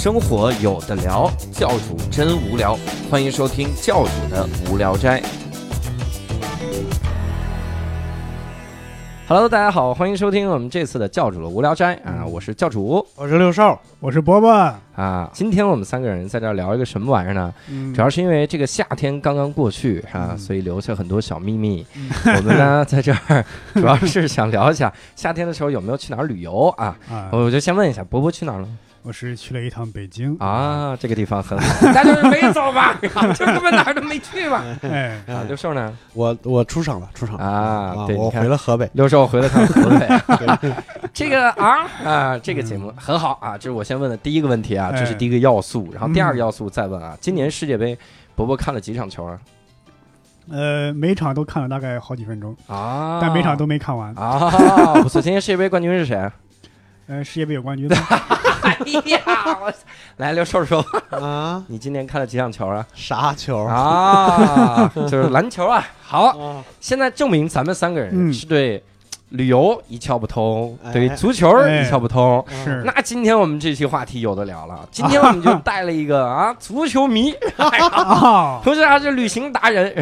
生活有的聊，教主真无聊，欢迎收听教主的无聊斋。Hello，大家好，欢迎收听我们这次的教主的无聊斋啊，我是教主我是六少，我是伯伯，啊。今天我们三个人在这儿聊一个什么玩意儿呢？嗯主要是因为这个夏天刚刚过去啊，所以留下很多小秘密。我们呢 在这儿主要是想聊一下夏天的时候有没有去哪儿旅游啊？啊，我就先问一下，伯伯去哪儿了？我是去了一趟北京，啊，这个地方很好，大家没走吧？这根本哪儿都没去吧。哎，啊，六兽呢？我我出场了，出场了啊，对，我你看回了河北，刘寿回了趟河北，这个啊啊，这个节目很好啊，这是我先问的第一个问题啊，这是第一个要素，然后第二个要素再问啊，今年世界杯，伯伯看了几场球啊？呃，每场都看了大概好几分钟，啊，但每场都没看完。啊，不错，今年世界杯冠军是谁？呃，世界杯有冠军吗？哎呀，我来刘叔叔，啊，你今年看了几场球啊？啥球啊，就是篮球啊。好，啊？现在证明咱们三个人嗯是对旅游一窍不通，哎对足球一窍不通。是，那今天我们这期话题有的聊了，今天我们就带了一个 啊足球迷，啊，同时还是旅行达人，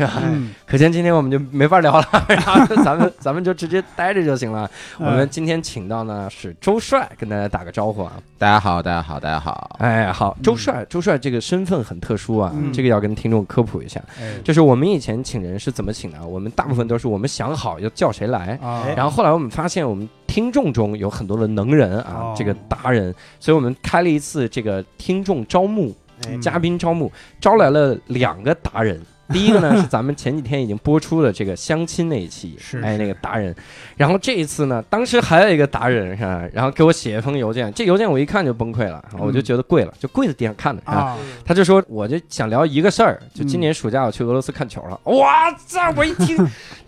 可见今天我们就没法聊了，然 后咱们咱们就直接待着就行了。我们今天请到呢是周帅，跟大家打个招呼啊。大家好，大家好，大家好。哎，好，周帅，周帅这个身份很特殊啊，嗯这个要跟听众科普一下。哎，就是我们以前请人是怎么请的？我们大部分都是我们想好要叫谁来，啊，然后后来我们发现我们听众中有很多的能人啊哦，这个达人，所以我们开了一次这个听众招募、哎嘉宾招募，招来了两个达人。第一个呢是咱们前几天已经播出的这个相亲那一期，哎那个达人，然后这一次呢，当时还有一个达人是吧？然后给我写一封邮件，这邮件我一看就崩溃了，我就觉得跪了，就跪在地上看的啊。啊，他就说，我就想聊一个事儿，就今年暑假我去俄罗斯看球了。哇，这我一听，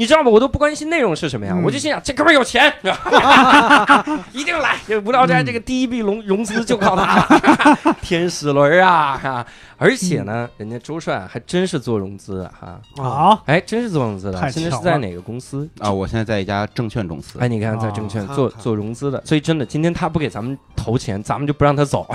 你知道吗？我都不关心内容是什么呀，嗯我就心想这哥们儿有钱 一定来。这无聊斋这个第一笔融融资就靠他了，天使轮啊哈！而且呢，人家周帅还真是做融资的哈，啊，哎，真是做融资的。太现在是在哪个公司？啊，我现在在一家证券公司。哎，你看在证券做做融资的，所以真的，今天他不给咱们投钱，咱们就不让他走。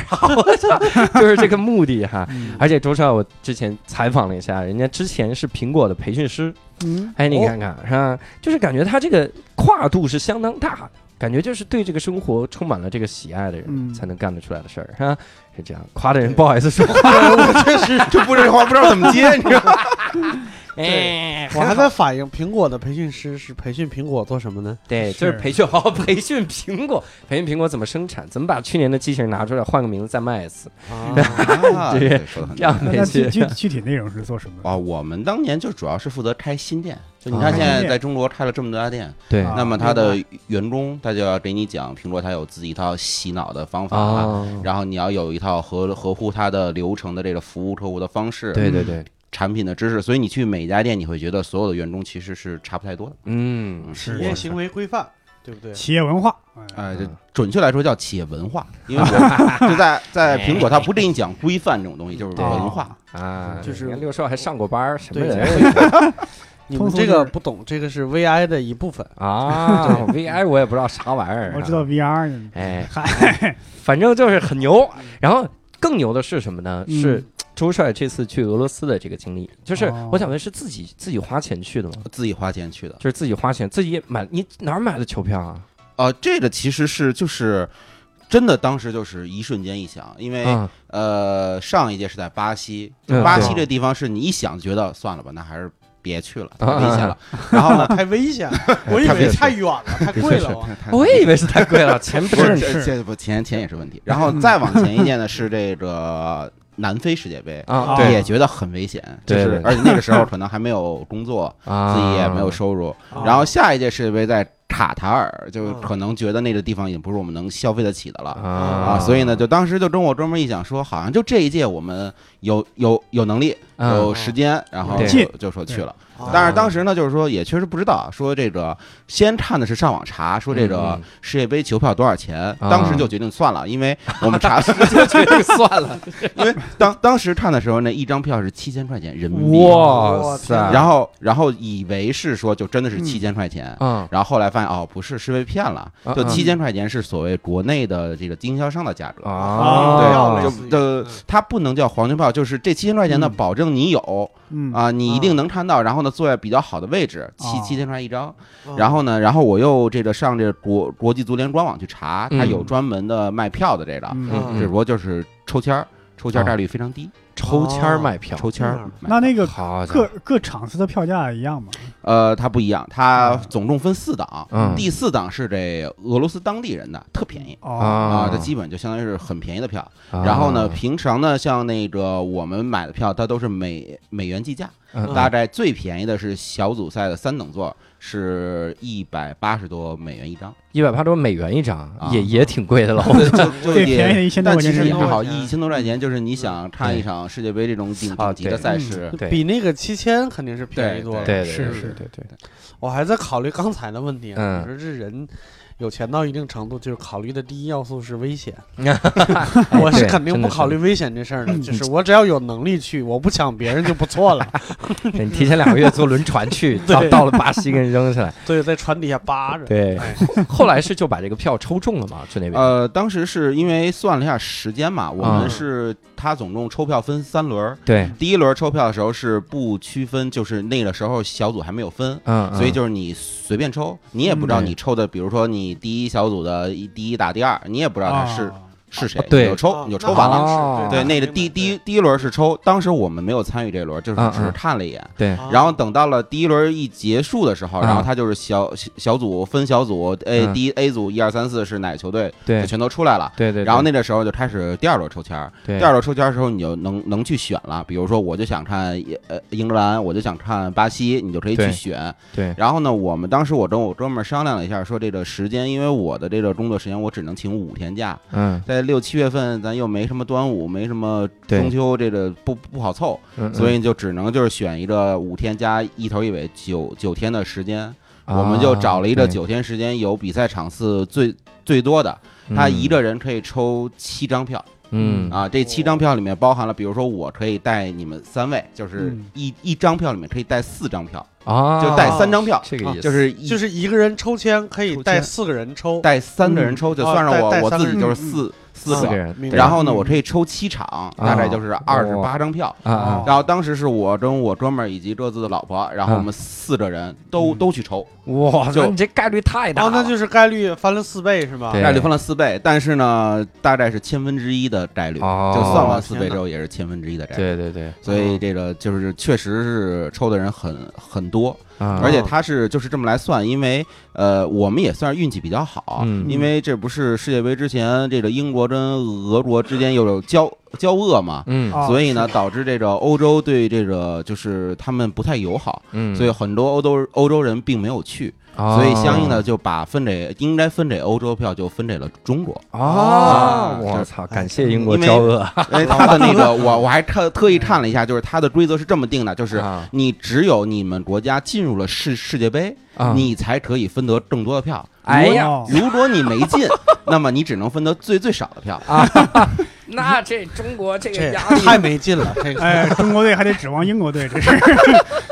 就是这个目的哈。嗯而且周帅，我之前采访了一下，人家之前是苹果的培训师，嗯，哎，你看看是吧？就是感觉他这个跨度是相当大的，感觉就是对这个生活充满了这个喜爱的人嗯才能干得出来的事儿，是吧？是这样，夸的人不好意思说话，我确实就不这话不知道怎么接，你知道吗？哎，我还在反映苹果的培训师是培训苹果做什么呢？对，就是是培训，好好培训苹果，培训苹果怎么生产，怎么把去年的机器人拿出来，换个名字再卖一次，啊这 对说的很这样那训。具。具具体内容是做什么？啊，我们当年就主要是负责开新店，就你啊看现在在中国开了这么多家店，对。啊那么他的员工他就要给你讲，苹果他有自己一套洗脑的方法，哦，然后你要有一套合合乎他的流程的这个服务客户的方式，对对对，产品的知识，所以你去每一家店，你会觉得所有的员工其实是差不太多的。嗯，企业行为规范，对不对？企业文化，哎哎，这准确来说叫企业文化，因为我就在在苹果，它不给你讲规范这种东西，就是文化。啊，就是六少还上过班儿，什么对人 你们这个不懂，这个是 VI 的一部分。啊？VI 我也不知道啥玩意儿，我知道 VR 呢，哎，嗨，反正就是很牛。然后更牛的是什么呢？嗯是周帅这次去俄罗斯的这个经历，就是哦我想问，是自己自己花钱去的吗？自己花钱去的。就是自己花钱，自己买，你哪儿买的球票啊？呃，这个其实是就是真的，当时就是一瞬间一想，因为嗯，呃上一届是在巴西，巴西这地方是你一想觉得算了吧，那还是别去了，太啊危险了。然后呢，太危险，我以为太远了，太贵了。我也以为是太贵了，钱不不是是是这这不钱钱也是问题。然后再往前一届呢是这个南非世界杯。啊，也觉得很危险，就是而且那个时候可能还没有工作，啊，自己也没有收入。啊然后下一届世界杯在卡塔尔，就嗯可能觉得那个地方已经不是我们能消费得起的了。啊啊，所以呢，就当时就跟我哥们一讲说，好像就这一届我们有有有能力，嗯有时间，然后就就说去了。啊但是当时呢，就是说也确实不知道，说这个先看的是上网查，说这嗯个嗯世界杯球票多少钱，啊当时就决定算了，因为我们查，就决定算了。因为当当时看的时候，那一张票是七千块钱人民币，哇塞！然后然后以为是说就真的是七千块钱。嗯，然后后来发现哦，不是，是被骗了。就七千块钱是所谓国内的这个经销商的价格啊，对，就就它不能叫黄牛票，就是这七千块钱呢，嗯保证你有嗯。啊，你一定能看到，然后呢坐在比较好的位置，七哦。七千块钱一张。嗯然后呢，然后我又这个上这国国际足联官网去查，它嗯。有专门的卖票的这个，只不过就是抽签儿，抽签概率非常低，抽签儿卖票，抽签那那个好各各场次的票价一样吗？呃，它不一样，它嗯总共分四档，嗯。第四档是这俄罗斯当地人的，特便宜。哦，啊。啊，这基本就相当于是很便宜的票。啊。然后呢，平常呢，像那个我们买的票，它都是美美元计价，嗯。大概最便宜的是小组赛的三等座，是一百八十多美元一张，一百八十多美元一张，啊。也 也挺贵的了。就 就就最便宜。一千多但块钱但其实也还好，一千多块钱就是你想看一场世界杯这种顶级的赛事，对。比那个七千肯定是便宜多了。对对对是是对对对，我还在考虑刚才的问题啊，嗯。我说这人有钱到一定程度，就是考虑的第一要素是危险。我是肯定不考虑危险这事儿的，嗯就是我只要有能力去，我不抢别人就不错了。对你提前两个月坐轮船去，到对到了巴西给你扔下来。对，在船底下扒着。对，哎后来是就把这个票抽中了嘛，去那边。呃，当时是因为算了一下时间嘛，我啊们是他总共抽票分三轮儿，对，第一轮抽票的时候是不区分，就是那个时候小组还没有分，嗯，所以就是你随便抽，你也不知道嗯。你抽的，比如说你第一小组的一第一打第二，你也不知道他是啊是谁哦，对你就抽啊你就抽完了。哦对，那个第第一第一轮是抽，当时我们没有参与这轮，就是嗯只是嗯看了一眼。对，啊然后等到了第一轮一结束的时候，嗯然后他就是小小小组分小组，A 嗯第一 A 组一二三四是哪个球队，对就全都出来了。对对，然后那个时候就开始第二轮抽签儿，对第二轮抽签的时候，你就能能去选了。比如说，我就想看呃英格兰，我就想看巴西，你就可以去选。对然后呢，我们当时我跟我哥们儿商量了一下，说这个时间，因为我的这个工作时间我只能请五天假，嗯在六七月份咱又没什么端午，没什么中秋，这个不不好凑，嗯，所以就只能就是选一个五天加一头一尾九九天的时间。嗯我们就找了一个九天时间有比赛场次最最多的，他一嗯个人可以抽七张票。嗯啊，这七张票里面包含了，比如说我可以带你们三位，就是嗯一一张票里面可以带四张票，啊，就带三张票，这个意思，就是就是一个人抽签可以带四个人抽，带三个人抽，就啊算上我我自己就是四四四个个。人，然后呢，嗯我可以抽七场，大概就是二十八张票。然后当时是我跟我哥们儿以及各自的老婆，然后我们四个人都嗯。都去抽，哇，就你这概率太大哦，了，那就是概率翻了四倍是吗？概率翻了四倍，但是呢，大概是千分之一的概率，哦。就算完四倍之后也是千分之一的概率。对对对。所以这个就是确实是抽的人很很多，啊，而且他是就是这么来算，因为呃我们也算是运气比较好，嗯。因为这不是世界杯之前这个英国跟俄国之间又有交交恶嘛。嗯。啊所以呢，导致这个欧洲对这个就是他们不太友好，嗯，所以很多欧洲欧洲人并没有去，哦。所以相应的就把分给应该分给欧洲票就分给了中国。哦啊，我这操，感谢英国因为交恶，因为 他的那个我我还特特意看了一下，就是他的规则是这么定的，就是啊。你只有你们国家进入了世世界杯，啊。你才可以分得更多的票。哎呀。哦如果你没进，那么你只能分得最最少的票。啊，那这中国这这个压力太没劲了，这个。哎，中国队还得指望英国队，这是。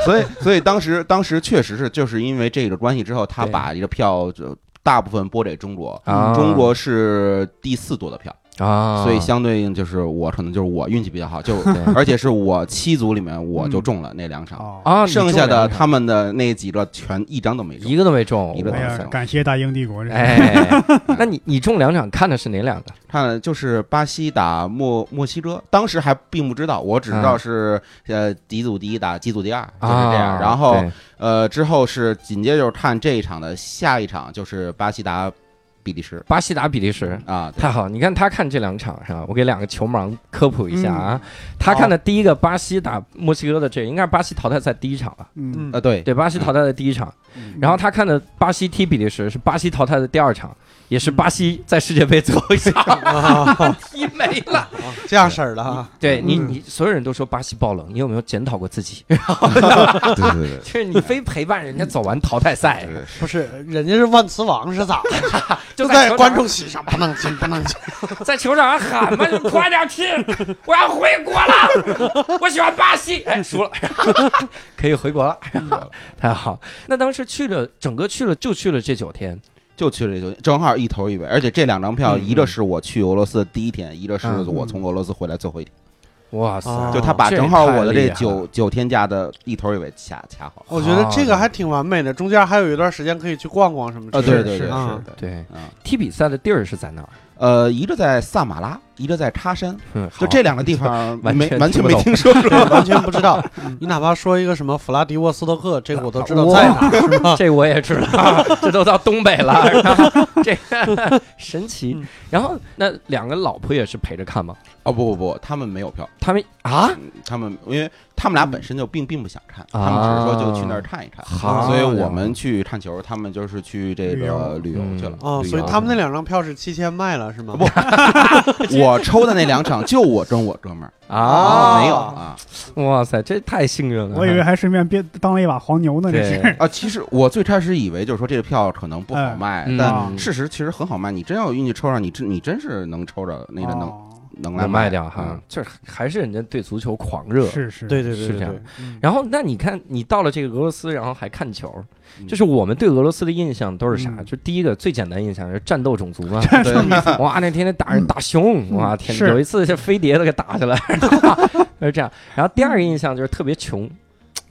所以，所以当时当时确实是就是因为这个关系之后，他对。把一个票就大部分拨给中国。啊，中国是第四多的票，啊，所以相对应就是我可能就是我运气比较好，就 而且是我七组里面我就中了那两场，哦，啊，剩下的他们的那几个全一张都没中一。个都没中，一个都没中，感谢大英帝国，哎，那你你中两场看的是哪两个？看的就是巴西打墨墨西哥，当时还并不知道，我只知道是、呃几组第一打几组第二，就是这样。啊然后呃之后是紧接着看这一场的下一场就是巴西打比利时巴西打比利时。啊，太好，你看他看这两场是吧？我给两个球盲科普一下啊。他看的第一个巴西打墨西哥的这个应该是巴西淘汰赛第一场吧？嗯嗯呃对，对，巴西淘汰的第一场。嗯然后他看的巴西踢比利时是巴西淘汰的第二场，也是巴西在世界杯最后一场 啊，踢没了。这样式儿的哈，对你，嗯你所有人都说巴西爆冷，你有没有检讨过自己？对对对 就是你非陪伴人家走完淘汰赛，不是，人家是万磁王是咋的？就在观众席上不能进，不能进。在球场上喊嘛，就快点去！我要回国了，我喜欢巴西。哎，输了，可以回国了，太好。那当时去了，整个去了就去了这九天，就去了这酒店，正好一头一尾，而且这两张票，嗯一个是我去俄罗斯的第一天，一个是嗯。我从俄罗斯回来最后一天，哇塞！哦就他把正好我的这九九天假的一头一尾掐掐好。我觉得这个还挺完美的，中间还有一段时间可以去逛逛什么之啊，类的。对对对，啊是的，对啊，踢比赛的地儿是在哪儿？呃，一个在萨马拉，一个在喀山，嗯，就这两个地方完 没完全没全听说过。完全不知道。你哪怕说一个什么弗拉迪沃斯托克，这个我都知道在哪儿，是吧？这我也知道，这都到东北了，这个神奇嗯。然后那两个老婆也是陪着看吗？哦不不不，他们没有票，他们啊，嗯他们因为他们俩本身就并并不想看，啊他们只是说就去那儿看一看。好所以我们去看球，他们就是去这个旅游去了。哦，所以他们那两张票是七千卖了，是吗？不我抽的那两场 就我跟我哥们儿啊，没有啊哇塞，这太幸运了。我以为还顺便别当了一把黄牛呢，这是。啊！其实我最开始以为就是说这个票可能不好卖，嗯但事实其实很好卖。你真要有运气抽上，你真你真是能抽着那个能哦能来能卖掉哈嗯，就是还是人家对足球狂热。是是，对对对对是这样然后，那你看，你到了这个俄罗斯，然后还看球，嗯就是我们对俄罗斯的印象都是啥？嗯就第一个最简单印象就是战斗种族嘛。对哇，那天天打人打熊，哇天，是有一次这飞碟都给打下来，就是这样。然后第二个印象就是特别穷，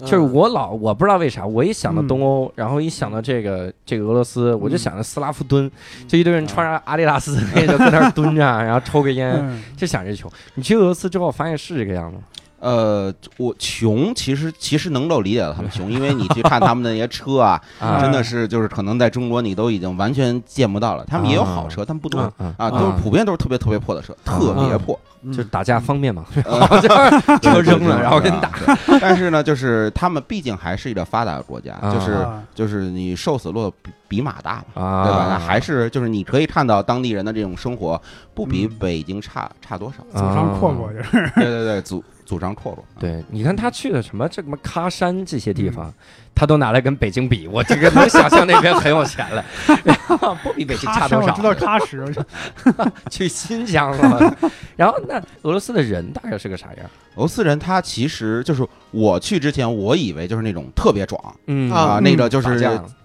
就是我老我不知道为啥，我一想到东欧，然后一想到这个这个俄罗斯，我就想着斯拉夫蹲，就一堆人穿着阿迪达斯那个在那儿蹲着，然后抽个烟，嗯，就想着穷。你去俄罗斯之后发现是这个样子。吗？呃，我穷，其实其实能够理解到他们 穷，因为你去看他们那些车啊，啊真的是就是可能在中国你都已经完全见不到了。他们也有好车，但不多啊，都是普遍都是特别特别破的车，特别破。嗯就是打架方便嘛，呃车扔了，然后跟你打。但是呢，就是他们毕竟还是一个发达的国家，啊就是啊就是你瘦死骆驼比比马大嘛。啊，对吧？那还是就是你可以看到当地人的这种生活，不比嗯北京差差多少。祖上阔过就是，对对对，祖祖上阔落。对，你看他去的什么这什么喀山这些地方，他都拿来跟北京比，我这个能想象那边很有钱了，不比北京差多少知。道喀什，去新疆了，然后那俄罗斯的人大概是个啥样？俄罗斯人他其实就是我去之前，我以为就是那种特别壮嗯啊啊，那个就是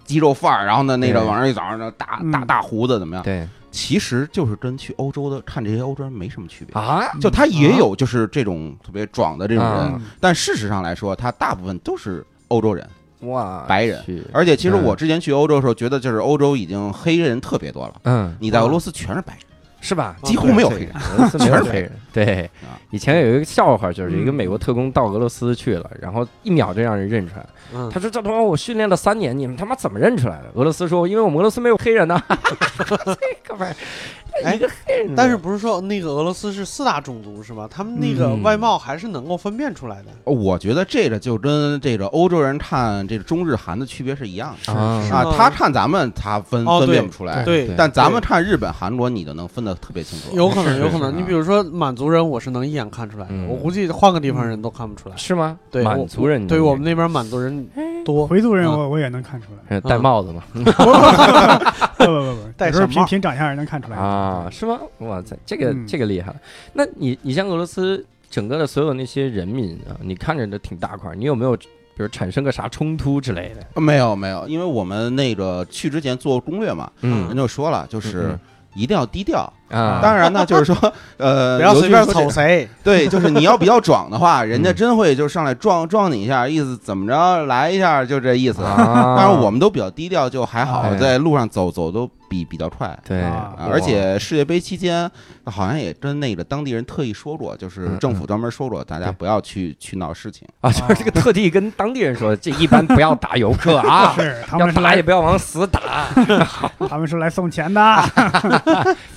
肌肉范儿，然后呢那个对往上一早上呢大嗯大大胡子怎么样？对其实就是跟去欧洲的看这些欧洲人没什么区别。啊，就他也有就是这种特别壮的这种人啊，但事实上来说，他大部分都是欧洲人。哇，白人而且其实嗯我之前去欧洲的时候，觉得就是欧洲已经黑人特别多了。嗯，你在俄罗斯全是白人，是吧？几乎没有黑人。全是黑人。对啊，以前有一个笑话，就是一个嗯美国特工到俄罗斯去了，然后一秒就让人认出来。嗯他说：“这他妈我训练了三年，你们他妈怎么认出来的？”俄罗斯说：“因为我们俄罗斯没有黑人呢。”这哥们儿，一个黑人，但是不是说那个俄罗斯是四大种族是吧？他们那个嗯外貌还是能够分辨出来的。我觉得这个就跟这个欧洲人看这个中日韩的区别是一样的啊是吗，啊他看咱们他分分辨不出来，对，但咱们看日本、韩国，你就能分得特别清楚。有可能，是有可能。是你比如说满族人，我是能一眼看出来的。嗯我估计换个地方人都看不出来。是吗？对，满族人对我们那边满族人多。回族人啊我我也能看出来，呃戴帽子嘛不不不不，戴小帽凭凭长相也能看出来啊，是吗？哇塞，这个嗯这个厉害了。那你你像俄罗斯整个的所有那些人民啊，你看着都挺大块，你有没有比如产生个啥冲突之类的？没有没有，因为我们那个去之前做攻略嘛，嗯人就说了，就是嗯一定要低调。啊，当然呢，就是说，呃，不要随便尤其是说瞅 谁。对，就是你要比较壮的话，人家嗯真会就上来撞撞你一下，意思怎么着来一下，就这意思。啊当然我们都比较低调，就还好哎，在路上走走都比比较快。对，而且世界杯期间，好像也跟那个当地人特意说过，就是嗯政府专门说过，大家不要去去闹事情。啊，就是这个特地跟当地人说，这一般不要打游客啊，是他要们是来打也不要往死打，他们是来送钱的。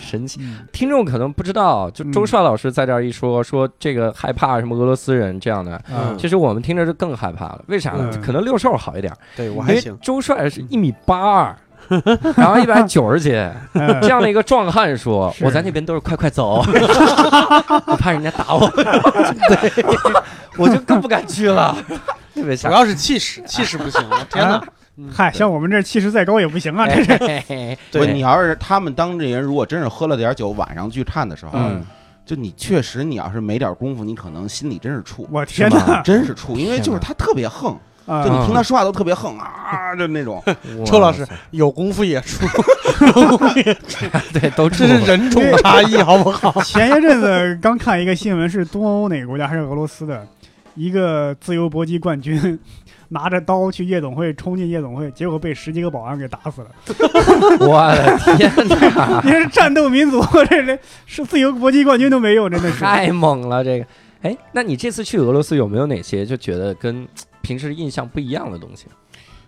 神奇。嗯。听众可能不知道，就周帅老师在这儿一说，说这个害怕什么俄罗斯人这样的，嗯。其实我们听着就更害怕了。为啥呢？嗯。可能六兽好一点，对我还行，周帅是一米八二。然后一百九十斤，嗯。这样的一个壮汉说：“我在那边都是快快走，我怕人家打我。”对，我就更不敢去了，特别吓主要是气势，气势不行了，天哪！嗨，像我们这气势再高也不行啊，这 是。对。你要是他们当地人，如果真是喝了点酒，晚上去看的时候，嗯，就你确实你要是没点功夫，你可能心里真是怵，我天哪！真是怵，因为就是他特别横，啊。就你听他说话都特别横啊，就那种。周 老师有功夫也怵，对都这是人种差异，好不好？前些阵子刚看一个新闻，是东欧哪个国家还是俄罗斯的一个自由搏击冠军，拿着刀去夜总会冲进夜总会，结果被十几个保安给打死了。我的天哪，你是战斗民族，这这是自由搏击冠军都没有，真的是。太猛了这个。哎，那你这次去俄罗斯有没有哪些就觉得跟平时印象不一样的东西？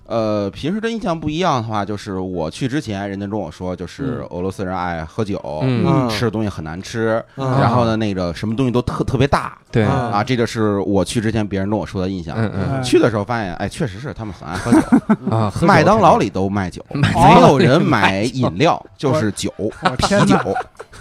呃，平时的印象不一样的话，就是我去之前，人家跟我说，就是俄罗斯人爱喝酒，嗯。吃的东西很难吃，嗯。然后呢，那个什么东西都特特别大。对。啊啊，这个是我去之前别人跟我说的印象。嗯去的时候发现，哎，确实是他们很爱喝酒，麦当劳里都卖酒，没有人买饮料，就是酒，我啤酒。哪。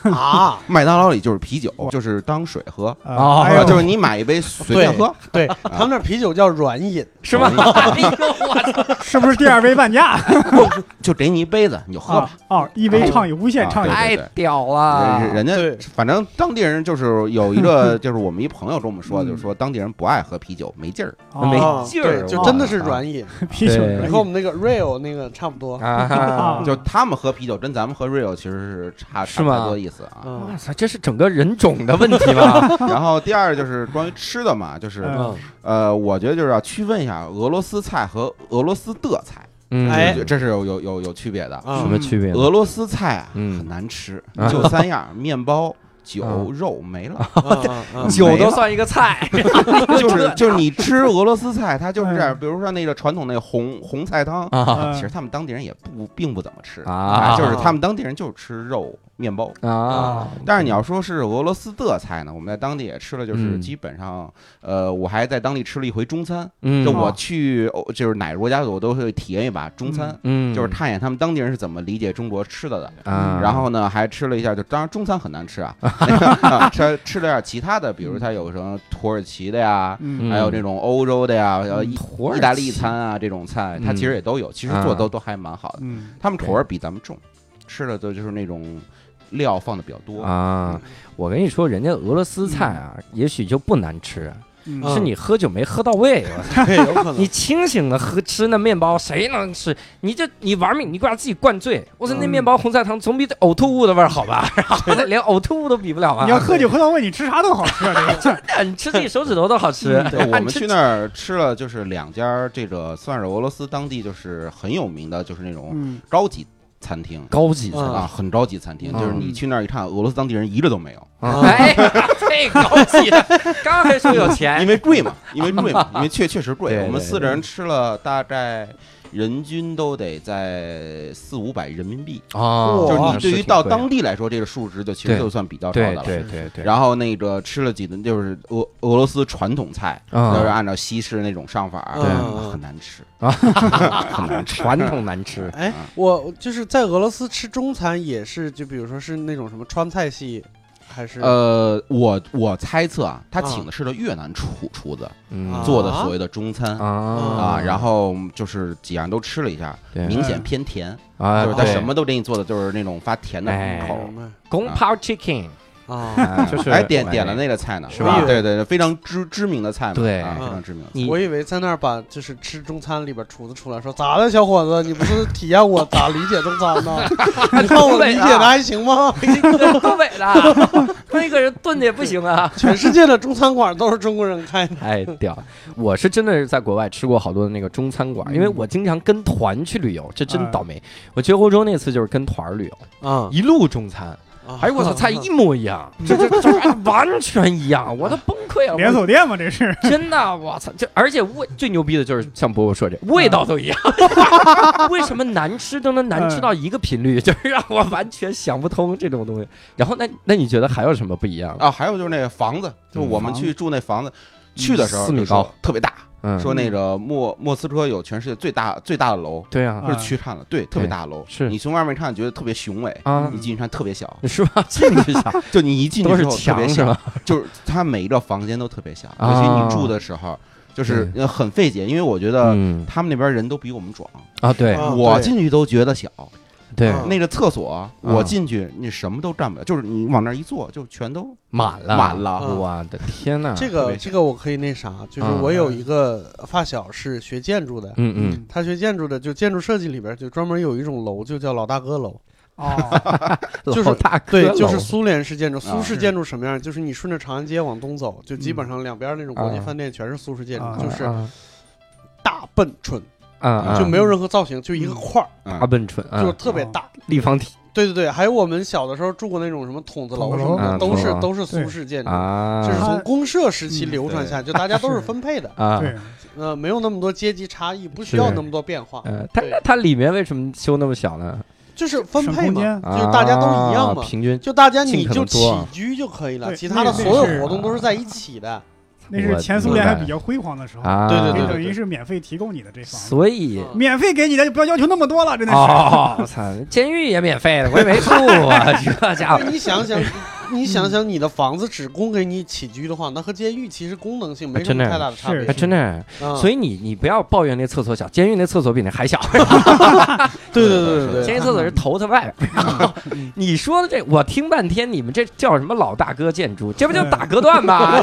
啊，麦当劳里就是啤酒，就是当水喝，啊哦哎呦就是你买一杯随便喝，对他们那啤酒叫软饮，是吗？哎呦我操！是不是第二杯半价？就给你一杯子，你就喝。哦，一杯畅饮，无限畅饮。太屌了！人人家反正当地人就是有一个，就是我们一朋友跟我们说，嗯就是说当地人不爱喝啤酒，没劲儿。没哦劲儿，就真的是软饮，啤酒对软饮和我们那个 real 那个差不多。啊！就他们喝啤酒跟咱们喝 real 其实是差差不多意思啊。嗯。哇塞，这是整个人种的问题吧？然后第二就是关于吃的嘛，就是嗯。呃，我觉得就是要区分一下俄罗斯菜和俄罗斯的菜，嗯，哎。这是有有有有区别的。啊什么区别？俄罗斯菜啊嗯。很难吃啊，就三样：面包、酒啊、肉没了。酒都算一个菜，就是就是你吃俄罗斯菜，它就是这样。嗯。比如说那个传统那个红红菜汤，其实他们当地人也不并不怎么吃啊。就是他们当地人就是吃肉面包。啊！但是你要说是俄罗斯的菜呢，我们在当地也吃了，就是嗯基本上，呃，我还在当地吃了一回中餐。嗯，就我去欧就是哪个国家，我都会体验一把中餐，嗯，就是看一眼他们当地人是怎么理解中国吃的的。啊，然后呢，还吃了一下，就当然中餐很难吃啊，那个啊吃吃了点其他的，比如它有什么土耳其的呀，嗯还有这种欧洲的呀，意大利餐啊这种菜，它其实也都有，其实做的都都还蛮好的。嗯，他们口味比咱们重，吃的都就是那种料放的比较多。啊，我跟你说，人家俄罗斯菜啊，也许就不难吃，嗯是你喝酒没喝到位。对，有可能你。清醒的喝吃那面包，谁能吃？你这你玩命，你给把自己灌醉。我说那嗯面包红菜汤总比这呕吐物的味儿好吧？然后连呕吐物都比不了啊！你要喝酒喝到位，你吃啥都好吃啊！这个哎你吃自己手指头都好吃。对，我们去那儿吃了，就是两家这个算是俄罗斯当地就是很有名的，就是那种嗯，高级餐厅。高级啊，很高级餐厅，嗯。就是你去那儿一看，俄罗斯当地人一个都没有，啊。哎，这高级的，刚还说有钱。因，为贵嘛，因为贵嘛，因为确确实贵。我们四个人吃了大概人均都得在四五百人民币，哦就是你对于到当地来说，这个数值就其实就算比较高的了。对对对，然后那个吃了几顿，就是俄俄罗斯传统菜，啊。就是按照西式那种上法，对。嗯很难吃。啊。很难吃，传统难吃。哎，我就是在俄罗斯吃中餐，也是就比如说是那种什么川菜系，还是？呃，我我猜测啊，他啊。请的是个越南厨厨子做的所谓的中餐。啊。啊，然后就是几样都吃了一下，对。明显偏甜，啊，就是他对。什么都给你做的就是那种发甜的哎口。明白宫保 chicken，啊，啊就是还点点了那个菜呢，是吧对对对，非常知知名的菜嘛，对非常知名我以为在那儿把就是吃中餐里边厨子出来说咋的，小伙子，你不是体验我咋理解中餐呢？你看我理解的还行吗？东北的，那个人炖的也不行啊。全世界的中餐馆都是中国人开的。太屌了！我是真的是在国外吃过好多的那个中餐馆，因为我经常跟团去旅游，这真倒霉。我去欧洲那次就是跟团儿旅游，啊，一路中餐，哎呦我操，菜一模一样，这这这完全一样，我都崩溃了。连锁店嘛，这是。真的，我操！就而且味最牛逼的就是像波波说这味道都一样，为什么难吃都能难吃到一个频率？就是让我完全想不通这种东西。然后那那你觉得还有什么不一样？啊，还有就是那个房子，就我们去住那房子，去的时候就四米高说特别大，嗯，说那个莫莫斯科有全世界最大最大的楼，对啊。就是去看了，对，特别大的楼，是。你从外面看觉得特别雄伟，啊。你，进去看特别小，是吧？进去小 就你一进去都是之后特别小，墙是吧？就是它每一个房间都特别小，尤啊其你住的时候，就是呃很费解，因为我觉得嗯。他们那边人都比我们壮，啊，对。啊我进去都觉得小。对啊那个厕所啊我进去你什么都占不了，就是你往那儿一坐就全都满了满了。啊我的天呐！这个这个我可以那啥，就是嗯我有一个发小是学建筑的，嗯嗯，他学建筑的，就建筑设计里边就专门有一种楼，就叫老大哥楼。哦，就是老大哥对，就是苏联式建筑。啊苏式建筑什么样？就是你顺着长安街往东走，就基本上两边那种国际啊饭店全是苏式建筑，啊就是啊大笨蠢，啊啊，就没有任何造型，就一个块儿，嗯大笨蠢啊，就是特别大。立方体。对对对，还有我们小的时候住过那种什么筒子楼什么啊的，都是都是苏式建筑。就，是从公社时期嗯流传下来，就大家都是分配的，啊，对，呃，没有那么多阶级差异，不需要那么多变化，呃，它它里面为什么修那么小呢？就是分配嘛，就大家都一样嘛。啊，平均就大家你就起居就可以了，其他的所有活动都是在一起的。那是前苏联还比较辉煌的时候，啊，对对对就等于是免费提供你的这房子，所以。嗯免费给你的，就不要要求那么多了，真的是。哦，我操！监狱也免费的，我也没住啊，这家伙你想想，你想想，你的房子只供给你起居的话，那和监狱其实功能性没什么太大的差别。真的。嗯所以你你不要抱怨那厕所小，监狱那厕所比那还小。对对对对对，监狱厕所是头在外边。你说的这，我听半天，你们这叫什么老大哥建筑？这不就打隔断吗？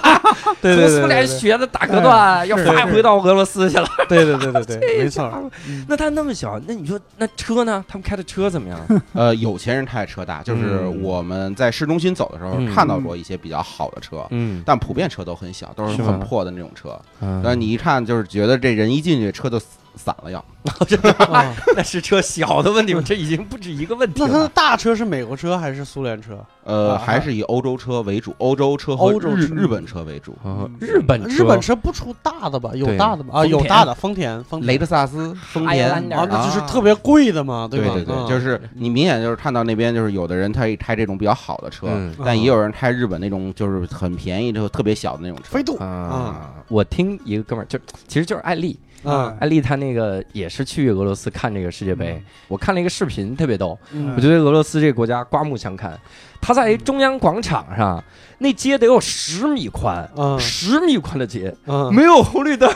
对从苏联学的打隔断，要发回到俄罗斯去了。对对对对对，没错。那他那么小，那你说那车呢？他们开的车怎么样？呃，有钱人开的车大，就是嗯我们在市中心走的时候嗯。看到过一些比较好的车，嗯，但普遍车都很小，都是很破的那种车。嗯。但你一看就是觉得这人一进去车就散了要。啊 那是车小的问题吗？这已经不止一个问题那它的。大车是美国车还是苏联车？呃，啊还是以欧洲车为主，欧洲车和日日本车为主。哦日本车日本车不出大的吧？有大的吧？啊，有大的，丰田，丰田雷克萨斯、丰田啊，那就是特别贵的嘛，吧？对对对，嗯就是你明显就是看到那边就是有的人他开这种比较好的车，嗯但也有人开日本那种就是很便宜就特别小的那种车。飞度啊，我听一个哥们儿，就其实就是艾丽，啊，艾丽她那个也是去俄罗斯看这个世界杯，我看了一个视频，特别逗。嗯我觉得俄罗斯这个国家刮目相看，他在中央广场上，那街得有十米宽，嗯十米宽的街，嗯没有红绿灯，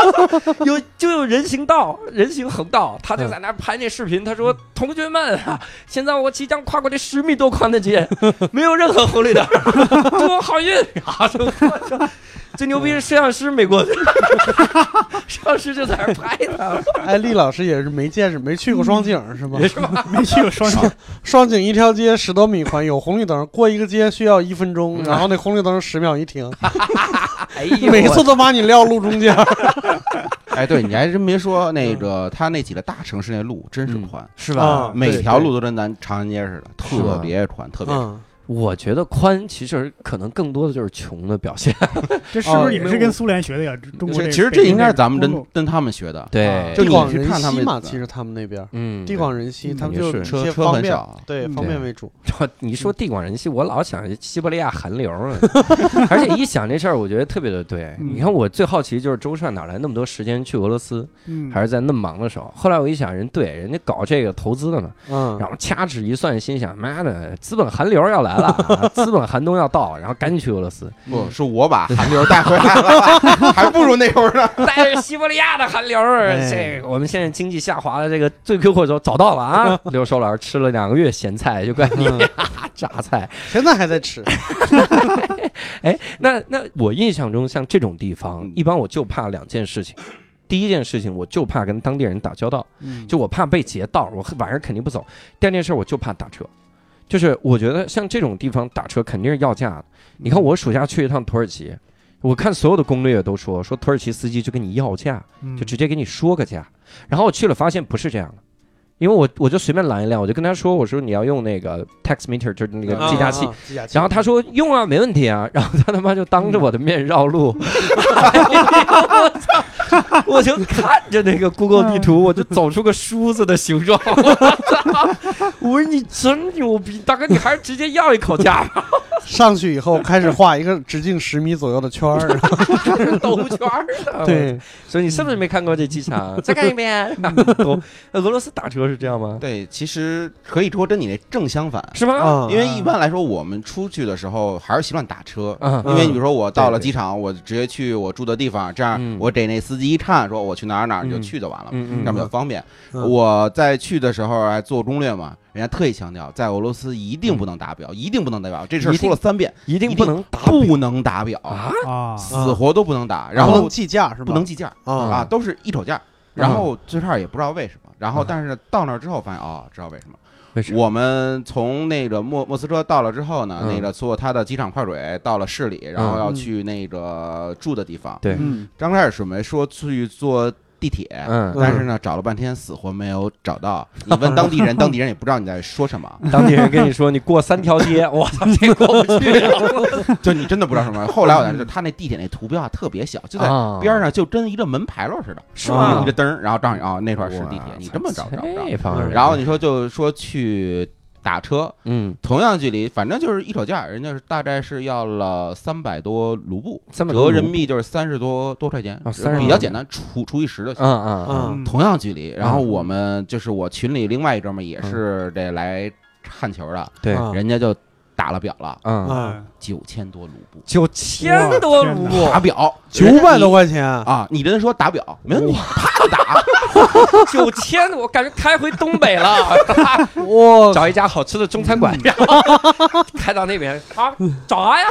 有就有人行道、人行横道，他就在那拍那视频。他说：“同学们啊，现在我即将跨过这十米多宽的街，没有任何红绿灯，祝我好运！”啊，说我操，最牛逼是摄像师，美国的摄像师就在那儿拍他，哎，厉老师也是没见识，没去过双井是吗？是吧？没去过双井，双井一条街十多米宽，有红绿灯，过一个街需要一分钟，然后那红绿灯十秒一停，哎呦，每次都把你撂路中间。哎，对你还真别说，那个他那几个大城市那路真是宽，是吧？啊每条路都跟咱长安街似的，特别宽，特别宽。嗯，我觉得宽其实可能更多的就是穷的表现。这是不是也是跟苏联学的呀？中国其实这应该是咱们跟跟跟他们学的，对就广人去看他们稀嘛，其实他们那边嗯，地广人稀，嗯他们就是车车很少，对方便为主。你说地广人稀，我老想西伯利亚寒流啊，而且一想这事儿，我觉得特别的对。嗯你看，我最好奇就是周帅哪来那么多时间去俄罗斯，嗯，还是在那么忙的时候？后来我一想，人对，人家搞这个投资的嘛，嗯然后掐指一算，心想，妈的，资本寒流要来了啊，资本寒冬要到，然后赶紧去俄罗斯，不是我把韩流 带回来了，还不如那会儿呢。带着西伯利亚的寒流儿，哎这我们现在经济下滑的这个罪魁祸首找到了啊！刘寿老师吃了两个月咸菜，就怪你嗯榨菜。现在还在吃，哎，那那我印象中像这种地方嗯，一般我就怕两件事情。第一件事情，我就怕跟当地人打交道，嗯就我怕被劫道，我晚上肯定不走。第二件事，我就怕打车，就是我觉得像这种地方打车肯定是要价的。你看我暑假去一趟土耳其，我看所有的攻略都说说土耳其司机就跟你要价，嗯就直接给你说个价。然后我去了，发现不是这样的，因为我我就随便拦一辆，我就跟他说，我说你要用那个 tax meter，就是那个啊计价器。啊计价器，然后他说用啊，没问题啊。然后他他妈就当着我的面绕路，我操！我就看着那个 Google 地图，我就走出个梳子的形状。我说你真牛逼，大哥，你还是直接要一口价吧，上去以后开始画一个直径十米左右的圈儿，兜圈儿的。，对，所以你是不是没看过这机场？再看一遍。都俄罗斯打车是这样吗？对，其实可以说跟你那正相反，是吗？啊，因为一般来说我们出去的时候还是习惯打车。啊因为你比如说我到了机场，我直接去我住的地方，这样嗯我给那司机一看，说我去哪儿哪儿，你就嗯去就完了，这样比较方便。嗯我在去的时候还做攻略嘛，人家特意强调，在俄罗斯一定不能打表，一定不能打表，这事儿说了三遍，一定不能打不能打表，啊！啊，死活都不能打，然后计价是吧？不能计价啊啊，都是一手价。然后最开始也不知道为什么，然后但是到那儿之后发现哦，知道为什么。我们从那个莫莫斯科到了之后呢，嗯。那个坐他的机场快轨到了市里，然后嗯。要去那个住的地方。对。嗯，刚开始准备说去坐地铁，嗯，但是呢找了半天死活没有找到。你问当地人，当地人也不知道你在说什么，当地人跟你说你过三条街，我操，这过不去了。就你真的不知道什么。后来我才知道，他那地铁那图标啊特别小，就在啊边上，就跟一个门牌楼似的，是吗一个灯，然后告诉你啊那块是地铁，你根本找不着。然后你说就说去打车，嗯，同样距离，反正就是一手价，人家是大概是要了三百多卢布，三百多折人民币就是三十多多块钱啊，30比较简单，除除以十就行。嗯嗯嗯，嗯。同样距离，然后我们就是我群里另外一哥们儿也是这来看球的，对，啊人家就打了表了，嗯，啊，九千多卢布，九千多卢布，打表。九百多块钱，啊！你跟他说打表没问题，啪就打，九千，我感觉开回东北了，哇，找一家好吃的中餐馆，然后 开到那边，啊找啥呀？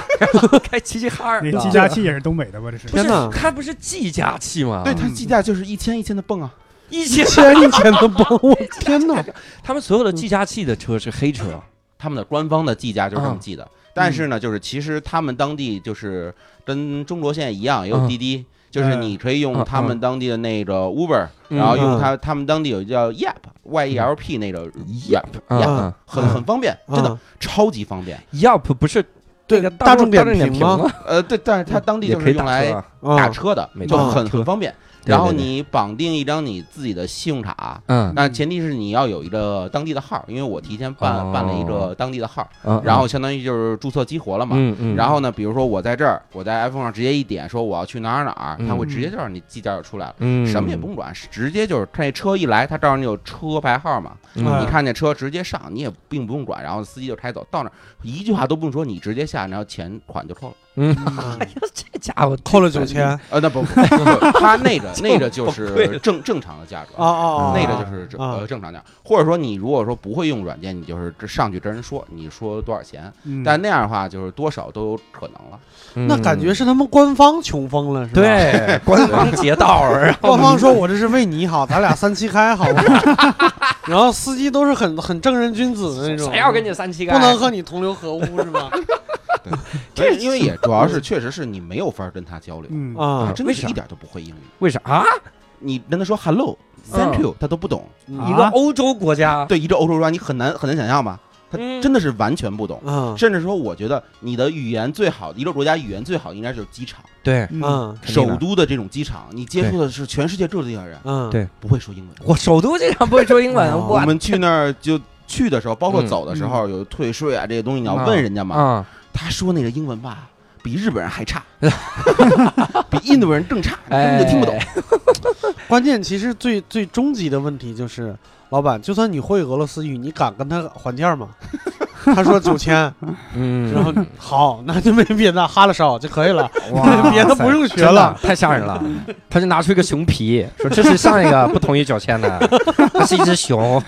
开齐齐哈尔。的，那计价器也是东北的吧？这是。不是天哪它不是计价器吗？对他计价就是一千一千的蹦啊，一千。千一千的包，我天哪！他们所有的计价器的车是黑车，他们的官方的计价就是这么啊计的。但是呢，就是其实他们当地就是跟中国现在一样，也有嗯。滴滴，就是你可以用他们当地的那个 Uber，嗯然后用他他们当地有叫 Yap Y E L P 那个 Yap，嗯 Yap 嗯很很方便，真的啊超级方便。，Yelp 不是对那个大众点点评？呃，对，但是它当地也可以打就是用来打车的没，错就很车。很方便。然后你绑定一张你自己的信用卡，嗯，那前提是你要有一个当地的号，因为我提前办哦。办了一个当地的号，嗯然后相当于就是注册激活了嘛。嗯嗯，然后呢，比如说我在这儿，我在 iPhone 上直接一点说我要去哪儿哪儿，嗯它会直接就让你计价就出来了，嗯。什么也不用管，直接就是他那车一来，他告诉你有车牌号嘛，你看那车直接上，你也并不用管，然后司机就开走，到那儿一句话都不用说，你直接下，然后钱款就扣了。嗯，啊 哎呀，这家伙扣了九千啊呃，那不不，不他那个 那个就是正正常的价格。哦哦！那个就是呃正常价，或者说你如果说不会用软件，你就是这上去跟人说，你说多少钱，嗯但那样的话就是多少都有可能了。那感觉是他们官方穷疯了，是吧？，对 官方劫道官方说我这是为你好，咱俩三七开，好不好？然后司机都是很很正人君子的那种，谁要跟你三七开？不能和你同流合污是吧？对，因为也主要是确实是你没有法跟他交流，嗯啊，真的是一点都不会英语。为啥啊？你跟他说 hello、thank you，他都不懂。一个欧洲国家，对，一个欧洲国家，你很难很难想象吧？他嗯真的是完全不懂。嗯甚至说，我觉得你的语言最好，一个国家语言最好应该就是机场，对，嗯首都的这种机场，你接触的是全世界各地的人，嗯，对不会说英文。我首都机场不会说英文，哦我我们去那儿就去的时候，包括嗯走的时候，有退税啊这些东西，你要啊问人家嘛。啊，他说那个英文吧，比日本人还差，比印度人更差，根本就听不懂。关键其实最最终极的问题就是，老板，就算你会俄罗斯语，你敢跟他还价吗？他说九千，嗯，然后好，那就没别的，哈了烧就可以了，哇别的不用学了。太吓人了。他就拿出一个熊皮，说这是上一个不同意九千的，它是一只熊，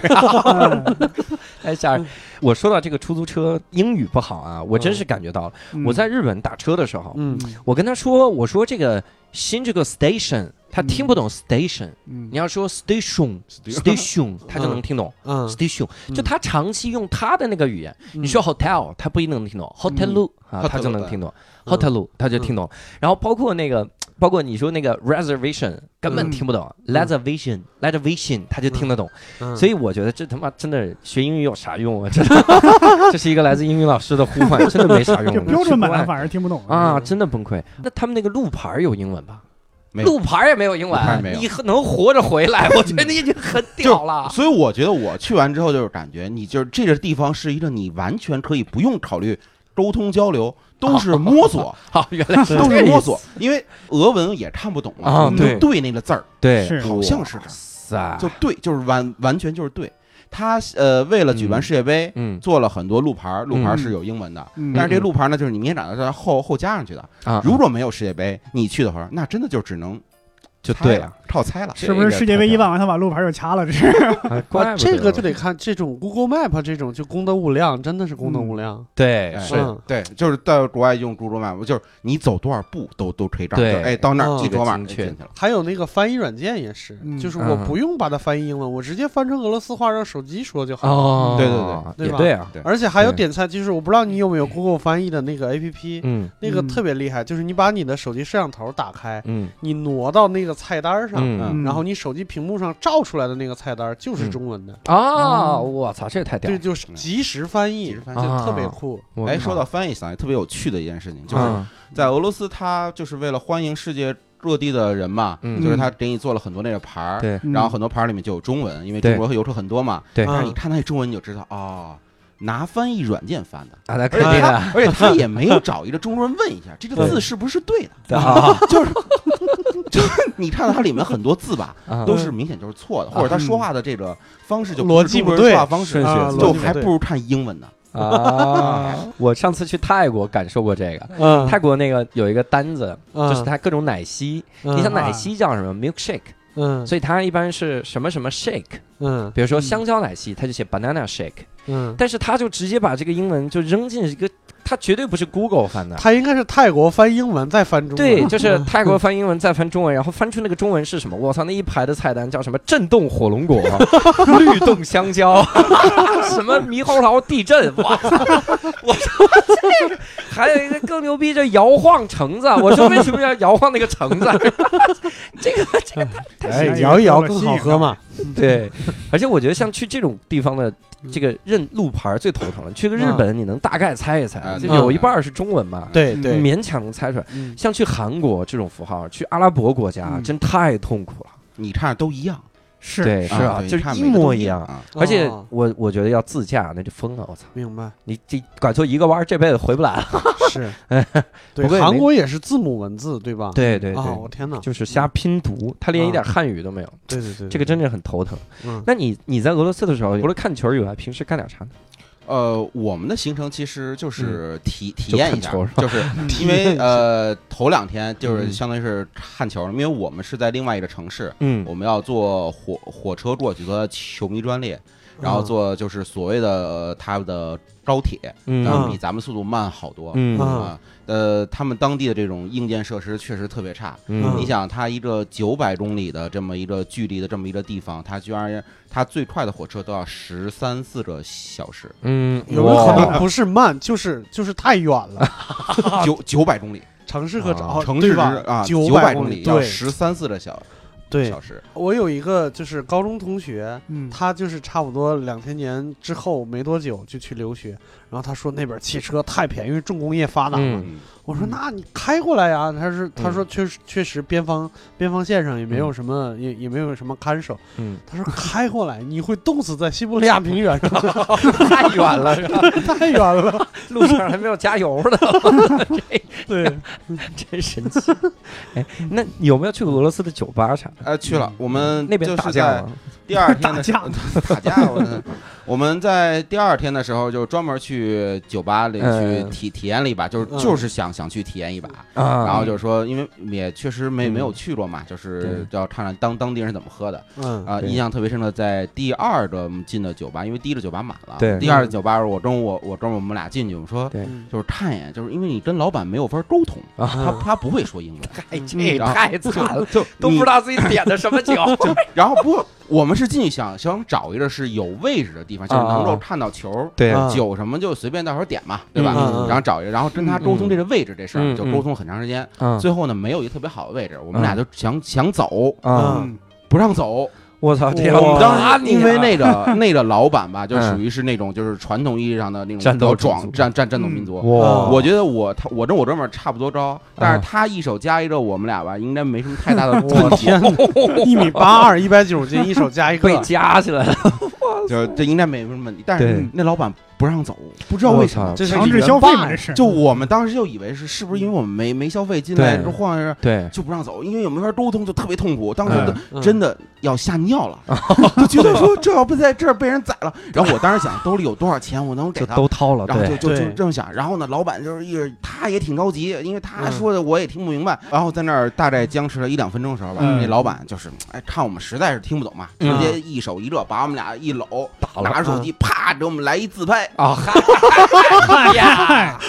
太吓人。我说到这个出租车英语不好啊，我真是感觉到了。嗯。我在日本打车的时候，嗯。我跟他说，我说这个新这个 station，他听不懂 station，嗯。你要说 station station，他就能听懂嗯，station，嗯。就他长期用他的那个语言。嗯你说 hotel，他不一定能听懂，hotel 啊，他就能听懂。嗯，hotel 他就听懂。然后包括那个，包括你说那个 reservation，根本听不懂，reservation reservation 他就听得懂。嗯所以我觉得这他妈真的学英语有啥用啊？真的，这是一个来自英语老师的呼唤，真的没啥用。这标准版反而听不懂啊，嗯真的崩溃。那他们那个路牌儿有英文吧？路牌儿也没有英文，有你能活着回来，我觉得你已经很屌了。所以我觉得我去完之后就是感觉，你就是这个地方是一个你完全可以不用考虑沟通交流，都是摸索，好，原来是都是摸索，因为俄文也看不懂嘛啊对你就对。那个字儿，对，好像是这样，就对，就是完完全就是对。他呃，为了举办世界杯，嗯做了很多路牌儿，路牌是有英文的，嗯。但是这个路牌儿呢，就是你明显感到是在后后加上去的。啊，如果没有世界杯，你去的话，那真的就只能就对啊，，靠猜了。是不是世界杯一办完，他把路牌就掐了？这是 这个就得看这种 Google Map 这种就功德无量，真的是功德无量。哎对是嗯对，就是到国外用 Google Map，就是你走多少步都都可以找。对就哎，到那儿嗯记多码这个精确进去了。还有那个翻译软件也是，嗯就是我嗯不用把它翻译英文，我直接翻成俄罗斯话，让手机说就好了。哦，对对对对吧也对啊，而且还有点菜，就是我不知道你有没有 Google 翻译的那个 APP，嗯那个嗯特别厉害，就是你把你的手机摄像头打开，嗯你挪到那个菜单上，嗯。然后你手机屏幕上照出来的那个菜单就是中文的，啊，我操，这也太屌对，了，就是即时翻译，就特别酷。哎，靠说到翻译上，特别有趣的一件事情，就是嗯在俄罗斯，他就是为了欢迎世界各地的人嘛，嗯就是他给你做了很多那个牌儿，对嗯然后很多牌儿里面就有中文，因为对中国游客很多嘛。对。啊但是你看那中文，你就知道哦，拿翻译软件翻的。啊，那而且他肯定的，而且他 也没有找一个中国人问一下这个字是不是对的，啊就是 就是你看到它里面很多字吧，啊。都是明显就是错的，或者他说话的这个方式就逻辑不对说话方式就还不如看英文呢。啊！我上次去泰国感受过这个，嗯，泰国那个有一个单子，嗯。就是它各种奶昔，嗯。你想奶昔叫什么？milkshake，嗯。所以它一般是什么什么 shake，嗯。比如说香蕉奶昔，它就写 banana shake，嗯，但是他就直接把这个英文就扔进一个，他绝对不是 Google 翻的。他应该是泰国翻英文再翻中文，对，就是 泰国翻英文再翻中文，然后翻出那个中文是什么？我操，那一排的菜单叫什么？震动火龙果，律动香蕉，什么猕猴桃地震，哇操！我说这个还有一个更牛逼，叫摇晃橙子。我说为什么要摇晃那个橙子？这个这个太太哎，摇一摇更好喝嘛。对，而且我觉得像去这种地方的这个认路牌最头疼了。去个日本，你能大概猜一猜，嗯有一半是中文嘛，你对对，勉强能猜出来。嗯像去韩国这种符号，去阿拉伯国家嗯真太痛苦了。你看都一样，是对，是啊，就是一模一样。啊。而且哦我我觉得要自驾那就疯了，我操！明白你这拐错一个弯，这辈子回不来了。是，不对，韩国也是字母文字对吧？对对啊，对，我天哪，就是瞎拼读，他连一点汉语都没有，对对对，这个真的很头疼。嗯那你你在俄罗斯的时候，除了看球以外，平时干点啥呢？呃，我们的行程其实就是体体验一下就是嗯 因为呃头两天就是嗯。相当于是看球，因为我们是在另外一个城市，嗯。我们要坐火火车过去，坐球迷专列，然后嗯坐就是所谓的呃他的高铁，嗯然后比咱们速度慢好多。嗯啊啊，呃，他们当地的这种硬件设施确实特别差。嗯你想，它一个九百公里的这么一个距离的这么一个地方，它居然它最快的火车都要十三四个小时，嗯，有可能不是慢，就是就是太远了，九九百公里，城市和城市啊九百公里要对十三四个小对小，时。我有一个就是高中同学，嗯，他就是差不多两千年之后没多久就去留学，然后他说那边汽车太便宜，因为重工业发达嘛。我说那你开过来呀？他是他说确实确实边防边防线上也没有什么也也没有什么看守。嗯，他说开过来 你会冻死在西伯利亚平原上，太远了，是吧？太远了。路上还没有加油呢，对，真神奇。哎，那有没有去过俄罗斯的酒吧啥的？呃，去了，我们那边打架吗？第二天的打架。打架，我我们在第二天的时候就专门去酒吧里去嗯体体验了一把，就是嗯。就是想想去体验一把，啊。然后就是说，因为也确实没嗯没有去过嘛，就是要看看当当地人怎么喝的。嗯啊。印象特别深的，在第二个进的酒吧，因为第一个酒吧满了，对。第二个酒吧我中午我我中午我们俩进去，我们说就是看一眼，就是因为你跟老板没有法沟通，啊，他他不会说英文，哎，这太惨了，就都不知道自己点的什么酒。然后不，我们是进去想想找一个是有位置的地方，就是能够看到球。对啊酒什么就随便到时候点嘛，对吧？然后找一个，然后跟他沟通这个位置这事儿，嗯就沟通很长时间。嗯最后呢，没有一个特别好的位置，我们俩就想想走，啊，嗯不让走。我操，这哇样我们当时因为那个 那个老板吧，就嗯。属于是那种就是传统意义上的那种战斗比较壮战战战斗民族。哇，我觉得我他我跟我哥们儿差不多高，但是他一手加一个，我们俩吧应该没什么太大的问题。一米八二，一百九十斤，一手加一被个，夹起来了，就这应该没什么问题，但对。是那老板不让走，不知道为什么。这是强制消费嘛，这是。就我们当时就以为是是不是因为我们没没消费进来对之后晃悠对，就不让走，因为也没法沟通，就特别痛苦。当时真的要吓尿了，就觉得说这要不在这儿被人宰了。然后我当时想兜里有多少钱，我能给他。都掏了，然后就就就这么想，然后呢，老板就是一直他也挺着急，因为他嗯说的我也听不明白。然后在那儿大概僵持了一两分钟的时候吧，嗯那老板就是哎看我们实在是听不懂嘛，直嗯接一手一热把我们俩一搂，打拿着手机啪给我们来一自拍，啊，嗨呀，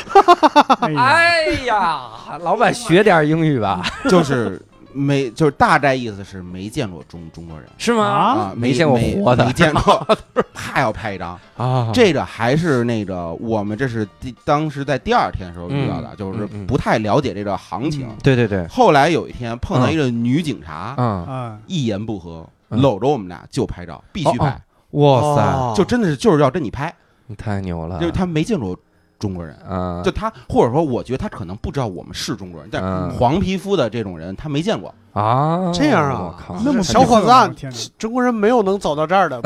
哎呀，哎呀，老板学点英语吧，就是没就是大概意思是没见过中中国人。是吗？啊，没见过活的。没见过，怕要拍一张。啊，这个还是那个我们这是第当时在第二天的时候遇到的，就是嗯嗯。不太了解这个行情。嗯对对对，后来有一天碰到一个女警察，啊，啊，一言不合嗯。搂着我们俩就拍照，必须哦拍，哇塞，哦就真的是就是要跟你拍，你太牛了，就是他没见过中国人。啊，就他，或者说，我觉得他可能不知道我们是中国人，但嗯黄皮肤的这种人他没见过。啊，这样啊我靠，那么小伙子中国人没有能走到这儿的，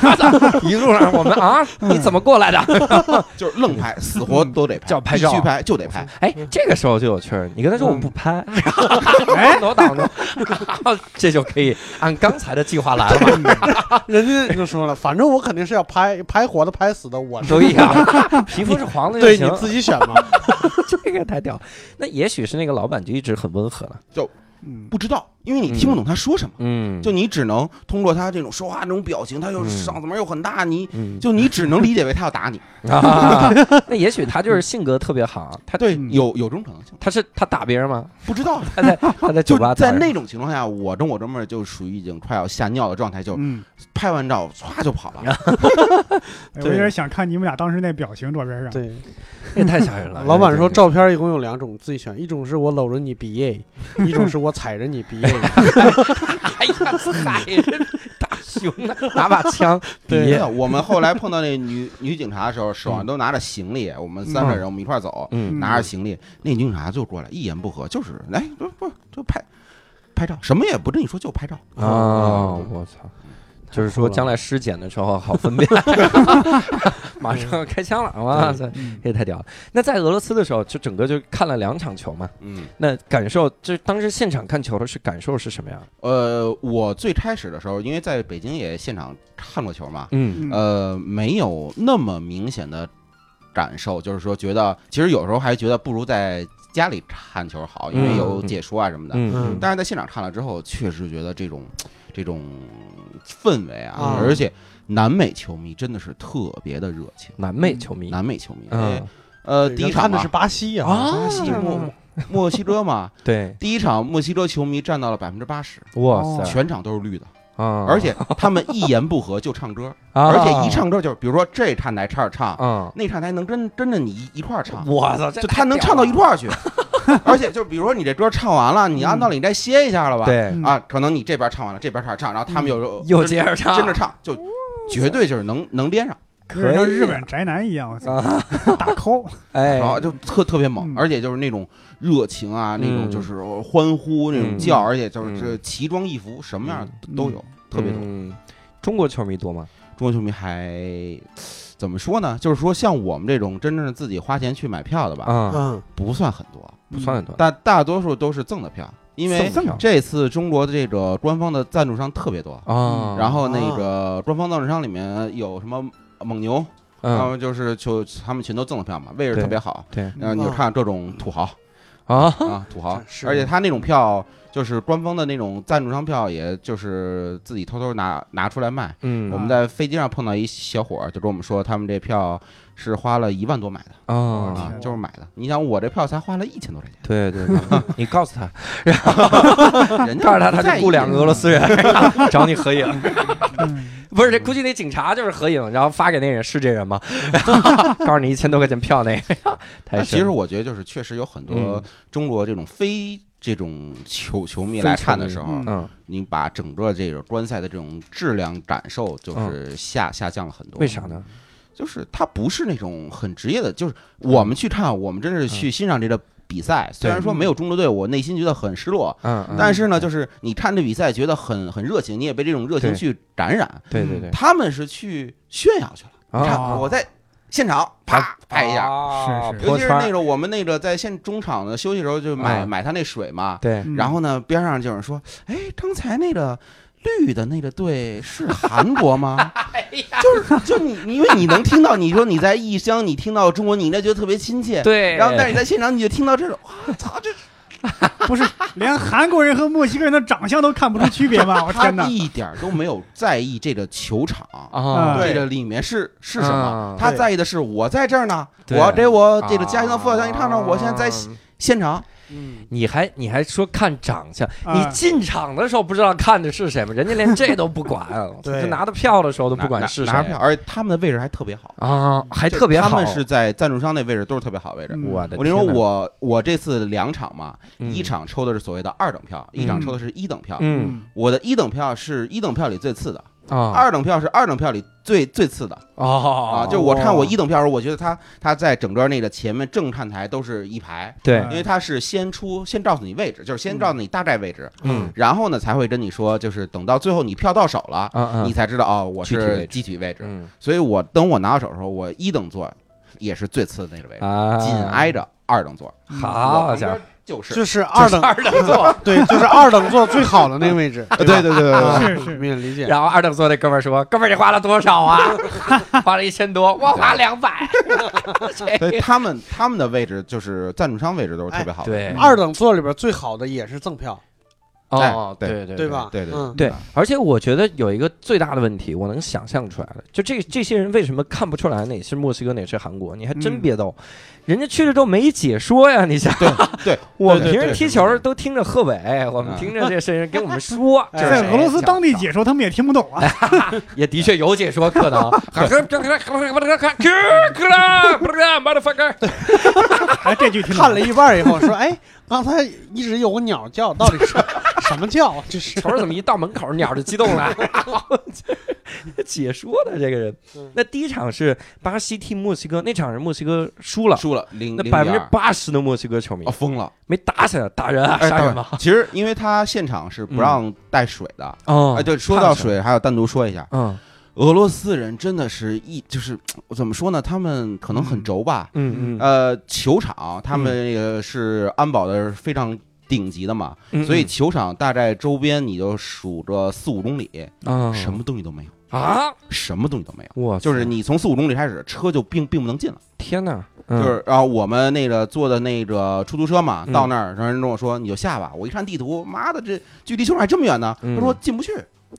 一路上我们啊，你怎么过来的？就是愣拍，死活都得拍，叫拍照必须拍就得拍。哎，这个时候就有趣儿，你跟他说嗯我不拍，哎，我挡着，这就可以按刚才的计划来了嘛，人家就说了，反正我肯定是要拍拍活的，拍死的，我是都一样，皮肤是黄的就对你，自己选嘛。这个太屌。那也许是那个老板就一直很温和了，嗯，不知道，因为你听不懂他说什么。嗯，就你只能通过他这种说话这种表情，他又嗯嗓子门又很大，你嗯就你只能理解为他要打你。啊，那也许他就是性格特别好，他对，嗯有有这种可能性，他是他打别人吗？不知道。他在他在就酒吧在那种情况下，我跟我哥们儿就属于已经快要吓尿的状态，就嗯，拍完照歘就跑了。哎我有点想看你们俩当时那表情，照片上。对，这也太吓人了。老板说照片一共有两种，自己选，一种是我搂着你毕业，一种是我踩着你毕哎呀，踩人大熊，拿把枪，对，我们后来碰到那女女警察的时候，手上都拿着行李，我们三个人我们一块走，拿着行李，那女警察就过来，一言不合就是来，不不就拍拍照，什么也不跟你说，就拍照。啊！我操！就是说，将来尸检的时候好分辨，马上要开枪了，哇塞，嗯。这也太屌了！那在俄罗斯的时候，就整个就看了两场球嘛，嗯，那感受，就当时现场看球的是感受是什么样？呃，我最开始的时候，因为在北京也现场看过球嘛，嗯。嗯。呃，没有那么明显的感受，就是说觉得，其实有时候还觉得不如在家里看球好，因为有解说啊什么的。嗯。但是在现场看了之后，确实觉得这种这种氛围啊，啊。而且南美球迷真的是特别的热情。南美球迷，南美球迷，嗯。呃，第一场的是，巴西啊，啊巴西。墨墨西哥嘛，对，第一场墨西哥球迷占到了百分之八十，哇哦。塞，全场都是绿的，啊，而且他们一言不合就唱歌，啊。而且一，唱歌就是，比如说这看台唱唱，嗯，那唱台能跟跟着你一一块儿唱，我操，就他能唱到一块儿去，而且就比如说你这歌唱完了，你按道理你该歇一下了吧？对，嗯。啊，可能你这边唱完了，这边开始唱，然后他们又又接着唱，跟着唱，就绝对就是能能连上，可以日本宅男一样，我操，啊，打 call，哎。然，后就特特别猛，嗯。而且就是那种热情啊，那种嗯。就是欢呼那种嗯。叫，而且就是嗯。这奇装异服，什么样都有，特别多。嗯。中国球迷多吗？中国球迷还怎么说呢？就是说像我们这种真正是自己花钱去买票的吧，啊，嗯，不算很多，不算很多，大大多数都是赠的票。因为这次中国的这个官方的赞助商特别多，啊，然后那个官方赞助商里面有什么蒙牛，然嗯后就是就他们全都赠了票嘛，位置特别好。对。然后你就看各种土豪啊，啊，土豪，是。而且他那种票就是官方的那种赞助商票，也就是自己偷偷拿拿出来卖。嗯。我们在飞机上碰到一小伙儿，就跟我们说，他们这票是花了一万多买的啊就是买的。你想，我这票才花了一千多块钱，对对对，你告诉他，人家告诉他，他就雇两个俄罗斯人 找你合影。嗯不是，这估计那警察就是合影，然后发给那人是这人吗？告诉你一千多块钱票那个，太其实我觉得，就是确实有很多嗯。中国这种非这种球球迷来看的时候，嗯。嗯，你把整个这个观赛的这种质量感受就是下、下降了很多。为啥呢？就是他不是那种很职业的，就是我们去看，我们真是去欣赏这个比赛。虽然说没有中国队，我内心觉得很失落，但是呢，就是你看这比赛觉得很很热情，你也被这种热情去感染。对对对，他们是去炫耀去了。你看啊我在现场啪拍一下。尤其是那个我们那个在现中场的休息时候就买啊买他那水嘛，然后呢边上就有人说，哎，刚才那个绿的那个队是韩国吗？就是就你因为你能听到，你说你在异乡，你听到中国，你应该觉得特别亲切。对，然后但是你在现场你就听到这种，我操，这 不是连韩国人和墨西哥人的长相都看不出区别吗？我他天哪！一点都没有在意这个球场。啊，对这个里面是是什么啊？他在意的是我在这儿呢，对我给我这个家乡的父老乡亲看看，我现在在啊现场，嗯，你还你还说看长相，啊。你进场的时候不知道看的是谁吗？人家连这都不管，对。就拿到票的时候都不管是谁。拿票，而且他们的位置还特别好，啊，还特别好。他们是在赞助商那位置都是特别好位置。嗯我的我跟你说，我我这次两场嘛，嗯。一场抽的是所谓的二等票，一场抽的是一等票。嗯。我的一等票是一等票里最次的，啊二等票是二等票里最最次的哦啊。就我看我一等票的时候，我觉得他他在整个那个前面正看台都是一排，对嗯因为他是先出先告诉你位置，就是先告诉你大概位置，嗯然后呢才会跟你说，就是等到最后你票到手了，啊啊你才知道哦，我是具体位置集体位置。嗯所以我等我拿到手的时候，我一等座也是最次的那个位置，啊紧挨着二等座。好家伙，就是就是二等二等座。对，就是二等座最好的那个位置。对对对对对是是明理解。然后二等座那哥们儿说：“哥们儿，你花了多少啊？花了一千多，我花两百。所以他们他们的位置就是赞助商位置都是特别好的。对二等座里边最好的也是赠票，哦，对对对对吧？对对嗯，对，而且我觉得有一个最大的问题，我能想象出来的，就这这些人为什么看不出来哪是墨西哥，哪是韩国？你还真嗯别逗，人家去了之后没解说呀！你想，对 对，我们平时踢球都听着贺伟，我们嗯听着这些人给我们 说，哎这是谁在俄罗斯当地解说，他们也听不懂啊。也的确有解说可能。motherfucker，哎，这句听看了一半以后说：“哎，刚才一直有个鸟叫，到底是 什么叫？这是球怎么一到门口鸟就激动了？解说的这个人嗯，那第一场是巴西踢墨西哥，那场是墨西哥输了，输了零零那百分之点八十的墨西哥球迷哦疯了，没打起来，打人啊，哎杀人吗？其实因为他现场是不让带水的，哦哎，对，说到，水还要单独说一下，嗯俄罗斯人真的是一就是 怎么说呢？他们可能很轴吧，嗯嗯。呃，球场他们那个是安保的非常顶级的嘛，嗯，所以球场大概周边你就数着四五公里，啊。什么东西都没有，啊，什么东西都没有。我就是你从四五公里开始，车就并并不能进了。天哪，就就是然后我们那个坐的那个出租车嘛，嗯。到那儿，然后人跟我说你就下吧。我一看地图，妈的，这距离球场还这么远呢。嗯。他说进不去，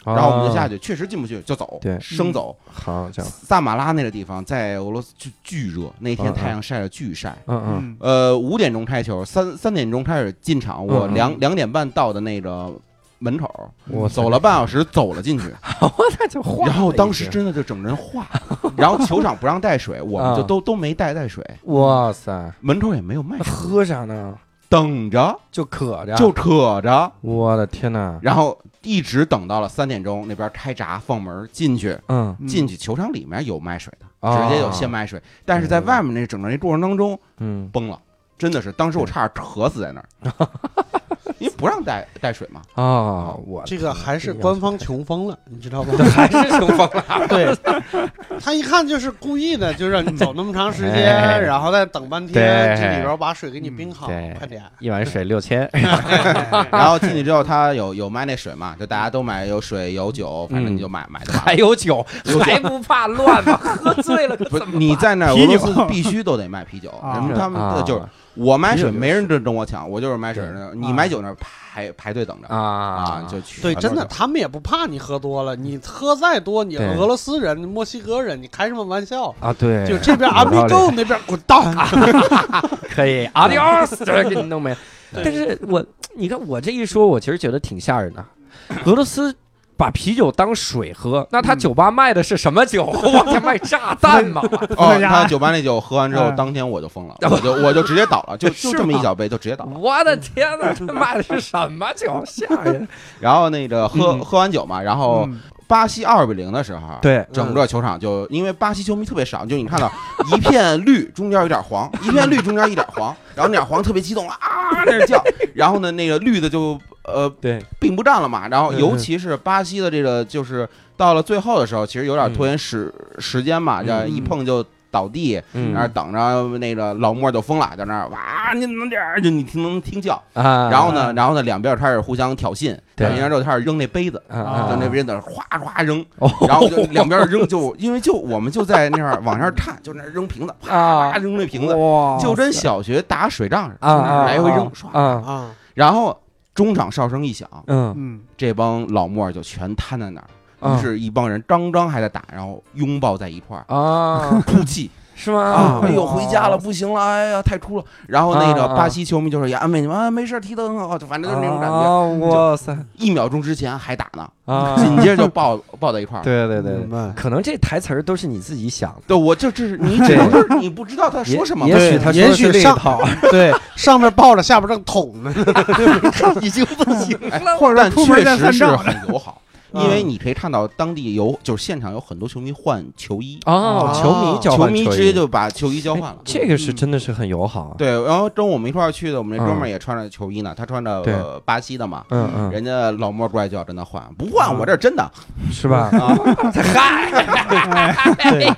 然后我们就下去，确实进不去，就走，对生走。好家伙，萨马拉那个地方在俄罗斯就巨热，那天太阳晒得巨晒。嗯嗯嗯呃，五点钟开球，三三点钟开始进场，我两两点半到的那个门口，我走了半小时，走了进去。那就化然后当时真的就整人化，然后球场不让带水，我们就啊都都没带带水，哇塞，门口也没有卖喝啥呢？等着就渴着，就渴着，我的天哪，然后一直等到了三点钟，那边开闸放门进去，嗯。嗯进去球场里面有卖水的，哦。直接有现卖水，但是在外面那整个那过程当中嗯，崩了，真的是当时我差点渴死在那儿，因为不让带带水嘛。啊，我这个还是官方穷疯了，你知道吗？还是穷疯了。对，他一看就是故意的，就让你走那么长时哎间，然后再等半天，对这里边把水给你冰好对，快点。一碗水六千，然后进去之后，他有有卖那水嘛，就大家都买，有水有酒，反正你就买买就完了。还有酒，还不怕乱吗？喝醉了可不怎么，你在那俄罗斯必须都得卖啤酒，啊人们他们啊就是我买水，没人跟跟我抢，我就是买水的。你买酒那排排队等着啊啊，就去对，真的，他们也不怕你喝多了，你喝再多，你俄罗斯人、墨西哥人，你开什么玩笑？啊，对，就这边有阿米够，那边滚蛋。可以，adios，这给你弄没了。但是我，你看我这一说，我其实觉得挺吓人的。俄罗斯把啤酒当水喝，那他酒吧卖的是什么酒？我天，卖炸弹吗？哦，他酒吧那酒喝完之后，嗯当天我就疯了，我就我就直接倒了，就就这么一小杯就直接倒了。我的天哪，他卖的是什么酒？吓人！然后那个喝嗯喝完酒嘛，然后嗯巴西二比零的时候，对整个球场就因为巴西球迷特别少，就你看到 一片绿，中间有点黄，一片绿中间一点黄，然后那点黄特别激动啊，在那叫，然后呢那个绿的就呃对，并不占了嘛，然后嗯尤其是巴西的这个就是到了最后的时候，其实有点拖延时时间嘛，这样一碰就倒地，嗯。那儿等着那个老莫就疯了，在那儿哇，你怎么点儿？就你听能听叫，啊，然后呢，然后呢，两边开始互相挑衅，对。挑衅完之后开始扔那杯子，啊。啊就那边在哗哗扔，哦。然后就两边扔，就 因为就我们就在那儿往那儿看，就那儿扔瓶子，啪啊啪扔那瓶子，哇就跟小学打水仗似的，来回扔，唰，啊，啊，然后中场哨声一响，嗯。嗯，这帮老莫就全瘫在那儿。啊于是，一帮人张张还在打，然后拥抱在一块儿，啊，哭泣 是吗？啊！哎呦，回家了，不行了，哎呀，太哭了。然后那个巴西球迷就说也安慰你们，啊，没事，踢得很好，就反正就是那种感觉。啊哇塞一秒钟之前还打呢，啊！紧接着就抱抱在一块儿。对对对。可能这台词儿都是你自己想的。对，我就这是你 只能是你不知道他说什么。也许他说也许上对，上面抱着，下边正捅呢。已经不行了。或确实是很友好，嗯因为你可以看到当地有就是现场有很多球迷换球衣，哦，球迷交球迷直接就把球衣交换了。这个是真的是很友好。对，然后跟我们一块儿去的，我们那哥们儿嗯也穿着球衣呢，他穿着巴西的嘛，嗯嗯，人家老莫过来就要跟他换，不换我这儿真的是吧？啊，嗨，对，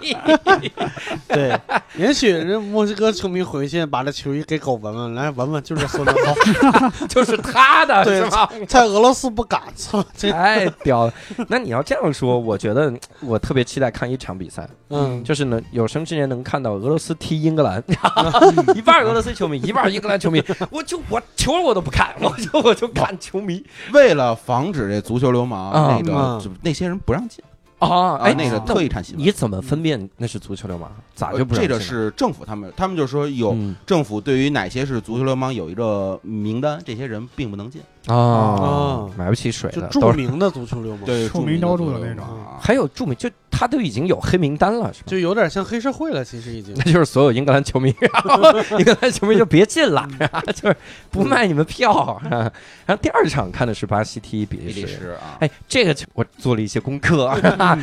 对，也许人墨西哥球迷回去把这球衣给狗闻闻，来闻闻，就是孙子好，就是他的对是吧？在俄罗斯不敢，操，这太屌了！那你要这样说，我觉得我特别期待看一场比赛，嗯，就是呢，有生之年能看到俄罗斯踢英格兰，一半俄罗斯球迷，一半英格兰球迷，我就我球我都不看，我就我就看球迷为了防止这足球流氓，啊那个那些人不让进啊！啊，哎，那个特意看新闻。你怎么分辨那是足球流氓？咋就不呃这个是政府他们，他们就说有嗯政府对于哪些是足球流氓有一个名单，这些人并不能进。哦，买不起水就的都是，著名的足球流氓，对，臭名著昭著的那种。还有著名，就他都已经有黑名单了，是吧？就有点像黑社会了，其实已经。那就是所有英格兰球迷，然 后英格兰球迷就别进了，就是不卖你们票。然后第二场看的是巴西踢比比利利时，时啊，哎，这个我做了一些功课，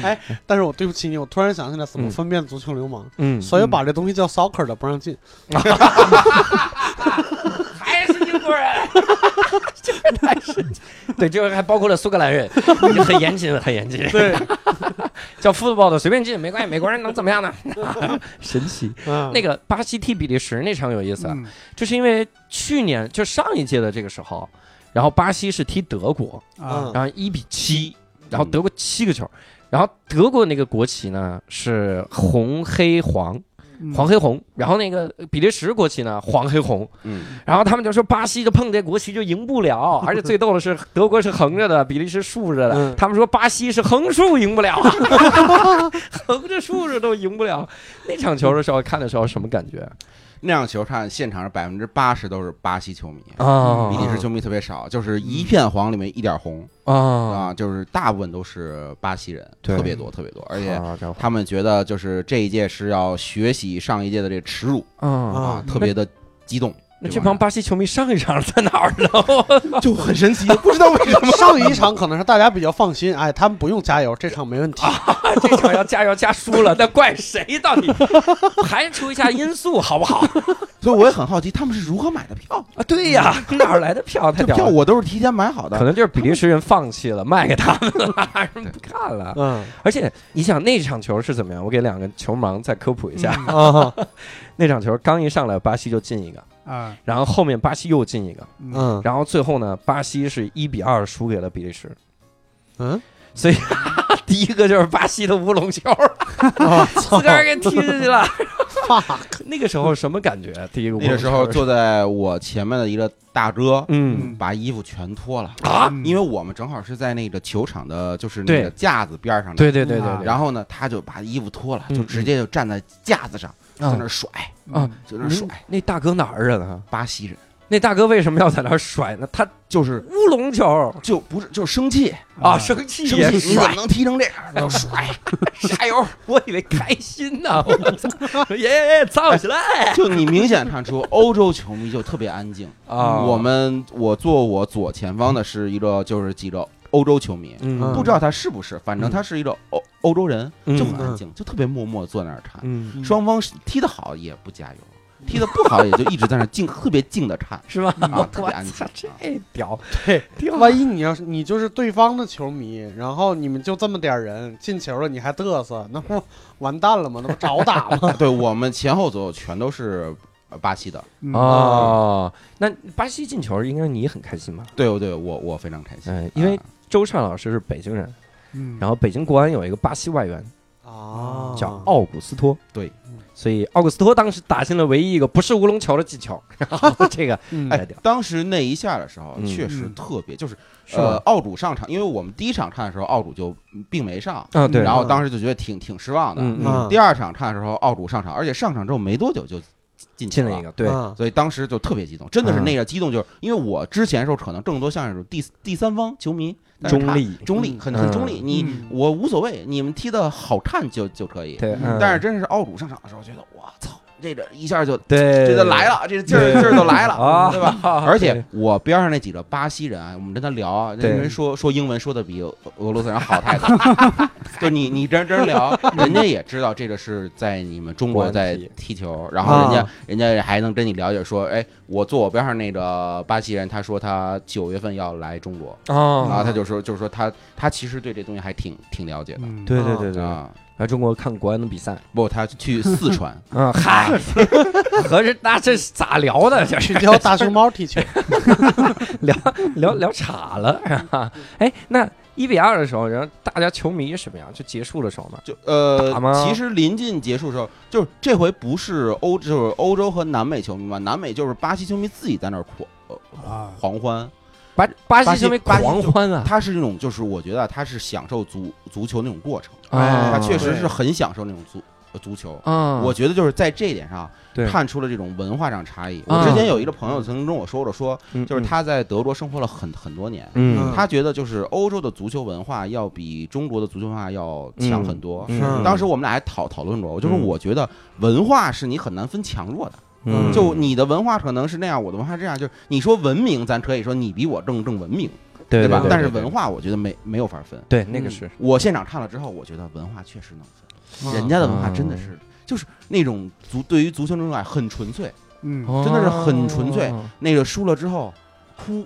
哎，但是我对不起你，我突然想起来怎么嗯。分辨足球流氓，嗯，所以把这东西叫 soccer 的不让进。还是英国人，这个太神奇。对，这个还包括了苏格兰人，很严谨，很严谨。对，叫 football 的随便进没关系，美国人能怎么样呢？神奇。嗯，那个巴西踢比利时那场有意思，啊，嗯就是因为去年就上一届的这个时候，然后巴西是踢德国，啊然后一比七，然后德国七个球，然后德国那个国旗呢是红黑黄，嗯黄黑红，然后那个比利时国旗呢黄黑红，嗯，然后他们就说巴西就碰这国旗就赢不了，而且最逗的是德国是横着的，比利时竖着的，嗯。他们说巴西是横竖赢不了，横着竖着都赢不了。那场球的时候看的时候什么感觉那场球看现场是百分之八十都是巴西球迷，啊比利时球迷特别少，就是一片黄里面一点红啊，啊，就是大部分都是巴西人，特别多特别多，而且他们觉得就是这一届是要学习上一届的这个耻辱啊，啊，特别的激动。那这帮巴西球迷上一场在哪儿呢？就很神奇，不知道为什么。上一场可能是大家比较放心，哎，他们不用加油，这场没问题。这场要加油加输了，那怪谁？到底 排除一下因素好不好？所以我也很好奇，他们是如何买的票？啊，对呀，哪儿来的票？太这票！我都是提前买好的。可能就是比利时人放弃了，卖给他们了，人不看了。嗯而且你想那场球是怎么样？我给两个球盲再科普一下。啊那场球刚一上来，巴西就进一个，啊，然后后面巴西又进一个，嗯嗯然后最后呢，巴西是一比二输给了比利时。嗯，所以 第一个就是巴西的乌龙球，啊自个儿给踢进去了。fuck，那个时候什么感觉？第一个乌龙球那个时候坐在我前面的一个大哥，嗯把衣服全脱了，啊，嗯因为我们正好是在那个球场的，就是那对个架子边上的。对对对对然后呢，他就把衣服脱了，嗯就直接就站在架子上，在那甩，啊就在那甩。那大哥哪儿人啊？巴西人那大哥为什么要在那甩呢？他就是乌龙球就不是就是生气，啊，生气生气，你怎么，能踢成这样？就甩，加油！我以为开心呢，我操，耶，造起来就你明显看出欧洲球迷就特别安静。啊！我们我坐我左前方的是一个就是几个欧洲球迷，嗯不知道他是不是，反正他是一个欧欧洲人，嗯就很安静，就特别默默坐那儿看。嗯双方踢得好也不加油，踢得不好也就一直在那儿静，特别静的看。是吧？啊特我别安静操，这屌！对，万一你要是你就是对方的球迷，然后你们就这么点人进球了，你还嘚瑟，那不完蛋了吗？那不找打吗？对我们前后左右全都是呃巴西的，嗯哦，那巴西进球应该你很开心吧？对对，我我非常开心嗯，因为啊周畅老师是北京人，嗯，然后北京国安有一个巴西外援啊叫奥古斯托，对，所以奥古斯托当时打进了唯一一个不是乌龙球的进球，然后这个嗯。哎，当时那一下的时候嗯。确实嗯特别，就是？呃奥主上场，因为我们第一场看的时候奥主就并没上，啊，对，然后当时就觉得挺挺失望的。嗯嗯，嗯。第二场看的时候奥主上场，而且上场之后没多久就进球进了一个，对，嗯所以当时就特别激动，真的是嗯那个激动，就是因为我之前的时候可能更多像是第第三方球迷，中立，中立，嗯很很中立。嗯你嗯我无所谓，你们踢的好看就就可以。对，嗯但是真是奥主上场的时候，觉得我操，这个一下就对，这就来了，这劲儿劲儿就来了，啊，对吧？而且我边上那几个巴西人啊，我们跟他聊啊，那对人说说英文说的比俄俄罗斯人好太多。就你你真真聊，人家也知道这个是在你们中国在踢球，然后人家啊人家还能跟你了解说，哎，我坐我边上那个巴西人，他说他九月份要来中国，然啊，后他就说就是说他他其实对这东西还挺挺了解的嗯，对对对对，啊。来中国看国安的比赛，不，他去 四川，嗯，嗨，合着那这是咋聊的？这是。去教大熊猫踢球，聊聊聊岔了，是吧？哎，那一比二的时候，然后大家球迷什么样？就结束的时候嘛，就呃，其实临近结束的时候，就是这回不是欧，就是欧洲和南美球迷嘛，南美就是巴西球迷自己在那儿狂狂欢，巴巴巴西西球迷巴西狂欢啊！他是那种就是我觉得他是享受足足球那种过程，啊他确实是很享受那种足呃足球。啊，我觉得就是在这一点上看出了这种文化上差异。啊我之前有一个朋友曾经跟我说过，说嗯就是，他在德国生活了很很多年，嗯他觉得就是欧洲的足球文化要比中国的足球文化要强很多。嗯嗯当时我们俩还讨讨论过，就是嗯我觉得文化是你很难分强弱的，嗯。就你的文化可能是那样，我的文化这样，就是你说文明，咱可以说你比我更更文明，对吧？但是文化我觉得没没有法分。对那个是。我现场看了之后，我觉得文化确实能分，人家的文化真的是就是那种足对于足球这种爱很纯粹，嗯。真的是很纯粹。哦。那个输了之后哭。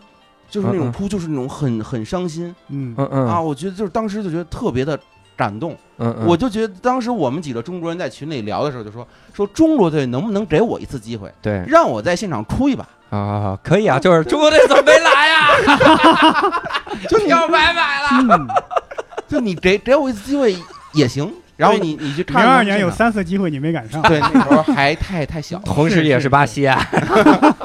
就是那种哭，就是那种很很伤心。嗯嗯嗯。啊！我觉得就是当时就觉得特别的感动，嗯嗯，我就觉得当时我们几个中国人在群里聊的时候，就说说中国队能不能给我一次机会，对让我在现场哭一把？啊，可以啊，就是中国队怎么没来呀？就你要白买了。嗯，就你给给我一次机会也行。然后你你去零看二年有三次机会你没赶上，对那时候还太太小，同时也是巴西啊！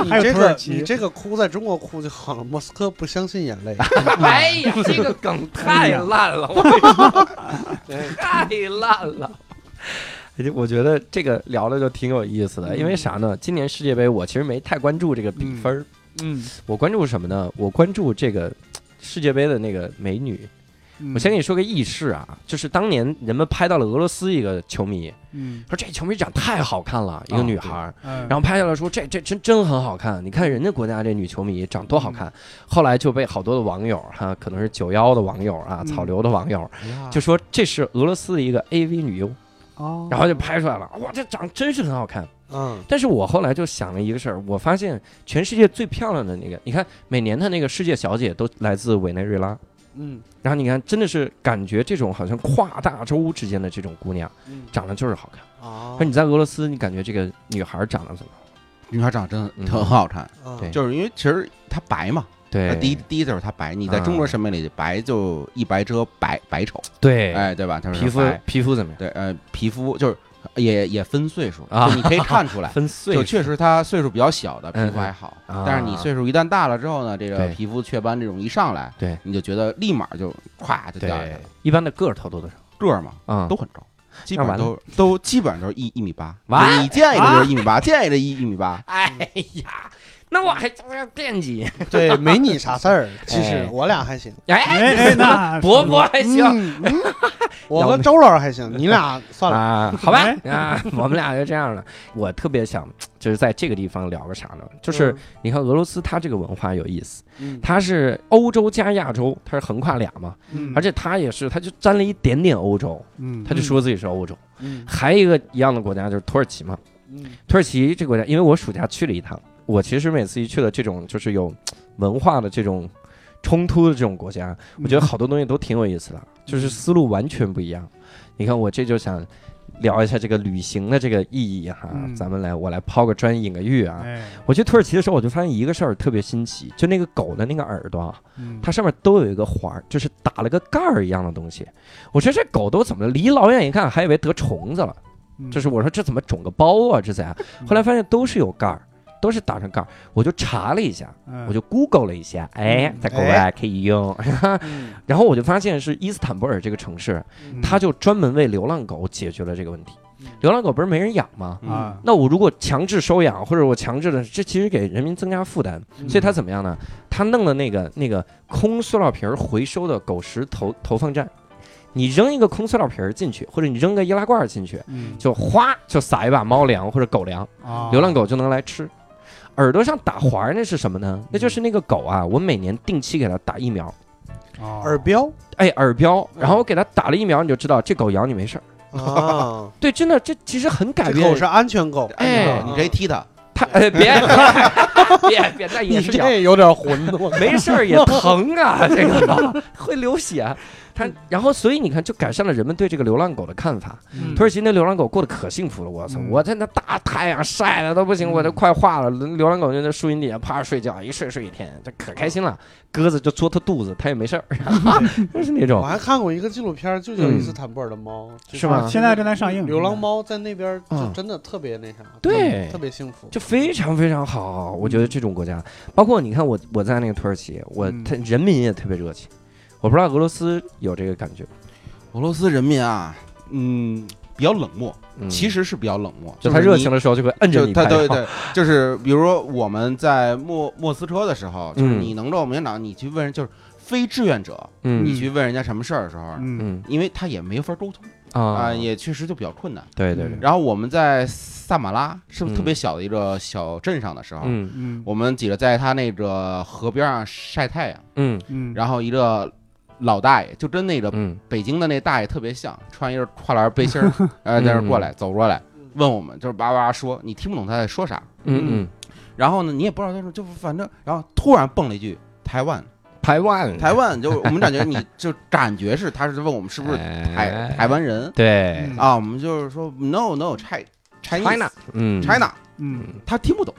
你 这个你这个哭在中国哭就好了，莫斯科不相信眼泪。哎呀，这个梗太烂了，太烂了。我觉得这个聊的就挺有意思的，因为啥呢？今年世界杯我其实没太关注这个比分儿，嗯我关注什么呢？我关注这个世界杯的那个美女，嗯我先跟你说个轶事啊，就是当年人们拍到了俄罗斯一个球迷，嗯。说这球迷长太好看了，一个女孩然后拍下来说这这真真很好看，你看人家国家这女球迷长多好看。后来就被好多的网友哈，可能是九幺的网友啊，嗯。草流的网友就说这是俄罗斯的一个 AV 女优，哦，然后就拍出来了，哇，这长真是很好看。嗯。但是我后来就想了一个事儿，我发现全世界最漂亮的那个，你看每年的那个世界小姐都来自委内瑞拉，嗯。然后你看真的是感觉这种好像跨大洲之间的这种姑娘嗯。长得就是好看。啊那你在俄罗斯，你感觉这个女孩长得怎么样？女孩长得真的很很好看，就是因为其实她白嘛，对。她第一第一就是她白，你在中国审美里白就一白遮百百丑，对，哎，对吧？她是皮肤皮肤怎么样？对，呃，皮肤就是也也分岁数啊就你可以看出来。分岁数就确实，他岁数比较小的皮嗯肤还好，啊但是你岁数一旦大了之后呢，这个皮肤雀斑这种一上来，对你就觉得立马就咵就掉下来了，，一般的个儿头多多少？个儿嘛嗯都很高，基本上都都基本上都是一一米八，你见一个就是一米八，见一个一一米八，哎呀，那我还惦记。对，没你啥事儿。其实哎我俩还行，哎哎哎，那 伯伯还行嗯嗯 我和周老师还行，你俩算了。啊，好吧哎啊，我们俩就这样了。我特别想就是在这个地方聊个啥呢？就是你看俄罗斯，它这个文化有意思，嗯它是欧洲加亚洲，它是横跨俩嘛，嗯而且它也是，它就沾了一点点欧洲，嗯，它就说自己是欧洲。嗯还有一个一样的国家就是土耳其嘛，嗯土耳其这个国家，因为我暑假去了一趟，我其实每次一去了这种就是有文化的这种冲突的这种国家，我觉得好多东西都挺有意思的，就是思路完全不一样。你看我这就想聊一下这个旅行的这个意义哈，嗯咱们来我来抛个砖引个玉啊。哎，我去土耳其的时候，我就发现一个事儿特别新奇，就那个狗的那个耳朵它上面都有一个环儿，就是打了个盖儿一样的东西。我说这狗都怎么了？离老远一看，还以为得虫子了。嗯就是我说这怎么肿个包啊？这怎样？后来发现都是有盖儿，都是打上盖儿。我就查了一下，嗯我就 Google 了一下，哎嗯，在国外可以用。嗯 然后我就发现是伊斯坦布尔这个城市，嗯它就专门为流浪狗解决了这个问题嗯。流浪狗不是没人养吗？啊，那我如果强制收养，或者我强制的，这其实给人民增加负担。嗯所以他怎么样呢？他弄了那个那个空塑料瓶儿回收的狗食投投放站，你扔一个空塑料瓶儿进去，或者你扔个易拉罐儿进去，嗯就哗就撒一把猫粮或者狗粮，啊，流浪狗就能来吃。耳朵上打环儿那是什么呢？那就是那个狗啊，我每年定期给它打疫苗，啊耳标哎，耳标，然后我给它打了疫苗，你就知道这狗咬你没事儿。啊，对，真的，这其实很改变狗是安全狗。哎你可以踢它，它，哎，别别别，那也你是咬这有点混，我没事儿也疼啊，这个会流血。它然后所以你看，就改善了人们对这个流浪狗的看法。嗯土耳其那流浪狗过得可幸福了，我操！嗯我在那大太阳晒的都不行，我都快化了。流浪狗就在树荫底下趴着睡觉，一睡睡一天，这可开心了。鸽子就嘬它肚子，它也没事儿，就是那种我还看过一个纪录片，就叫嗯伊斯坦布尔的猫，是吗啊现在正在上映，流浪猫在那边就嗯真的特别那啥，对特别幸福。就非常非常好。我觉得这种国家，包括你看我我在那个土耳其，我嗯他人民也特别热情。我不知道俄罗斯有这个感觉，俄罗斯人民啊，嗯，比较冷漠，嗯其实是比较冷漠，就是他热情的。时候就会摁着就你拍照他对对，就是比如说我们在莫莫斯科的时候，就是嗯你能着我们院长，你去问人，就是非志愿者，嗯你去问人家什么事儿的时候，嗯嗯因为他也没法沟通啊啊，也确实就比较困难。对对对，然后我们在萨马拉，是不是嗯特别小的一个小镇上的时候，嗯嗯我们几个在他那个河边上晒太阳，嗯嗯，然后一个老大爷就跟那个嗯。北京的那大爷特别像，穿一个跨栏背心儿，呃，在那儿过来走过来问我们，就是叭叭说，你听不懂他在说啥。嗯嗯，然后呢，你也不知道他说，就反正，然后突然蹦了一句台湾，台湾。台湾，就我们感觉你就感觉是他是问我们是不是 台哎。台湾人。对。嗯。啊？我们就是说 no no China China，嗯。China，嗯。他听不懂，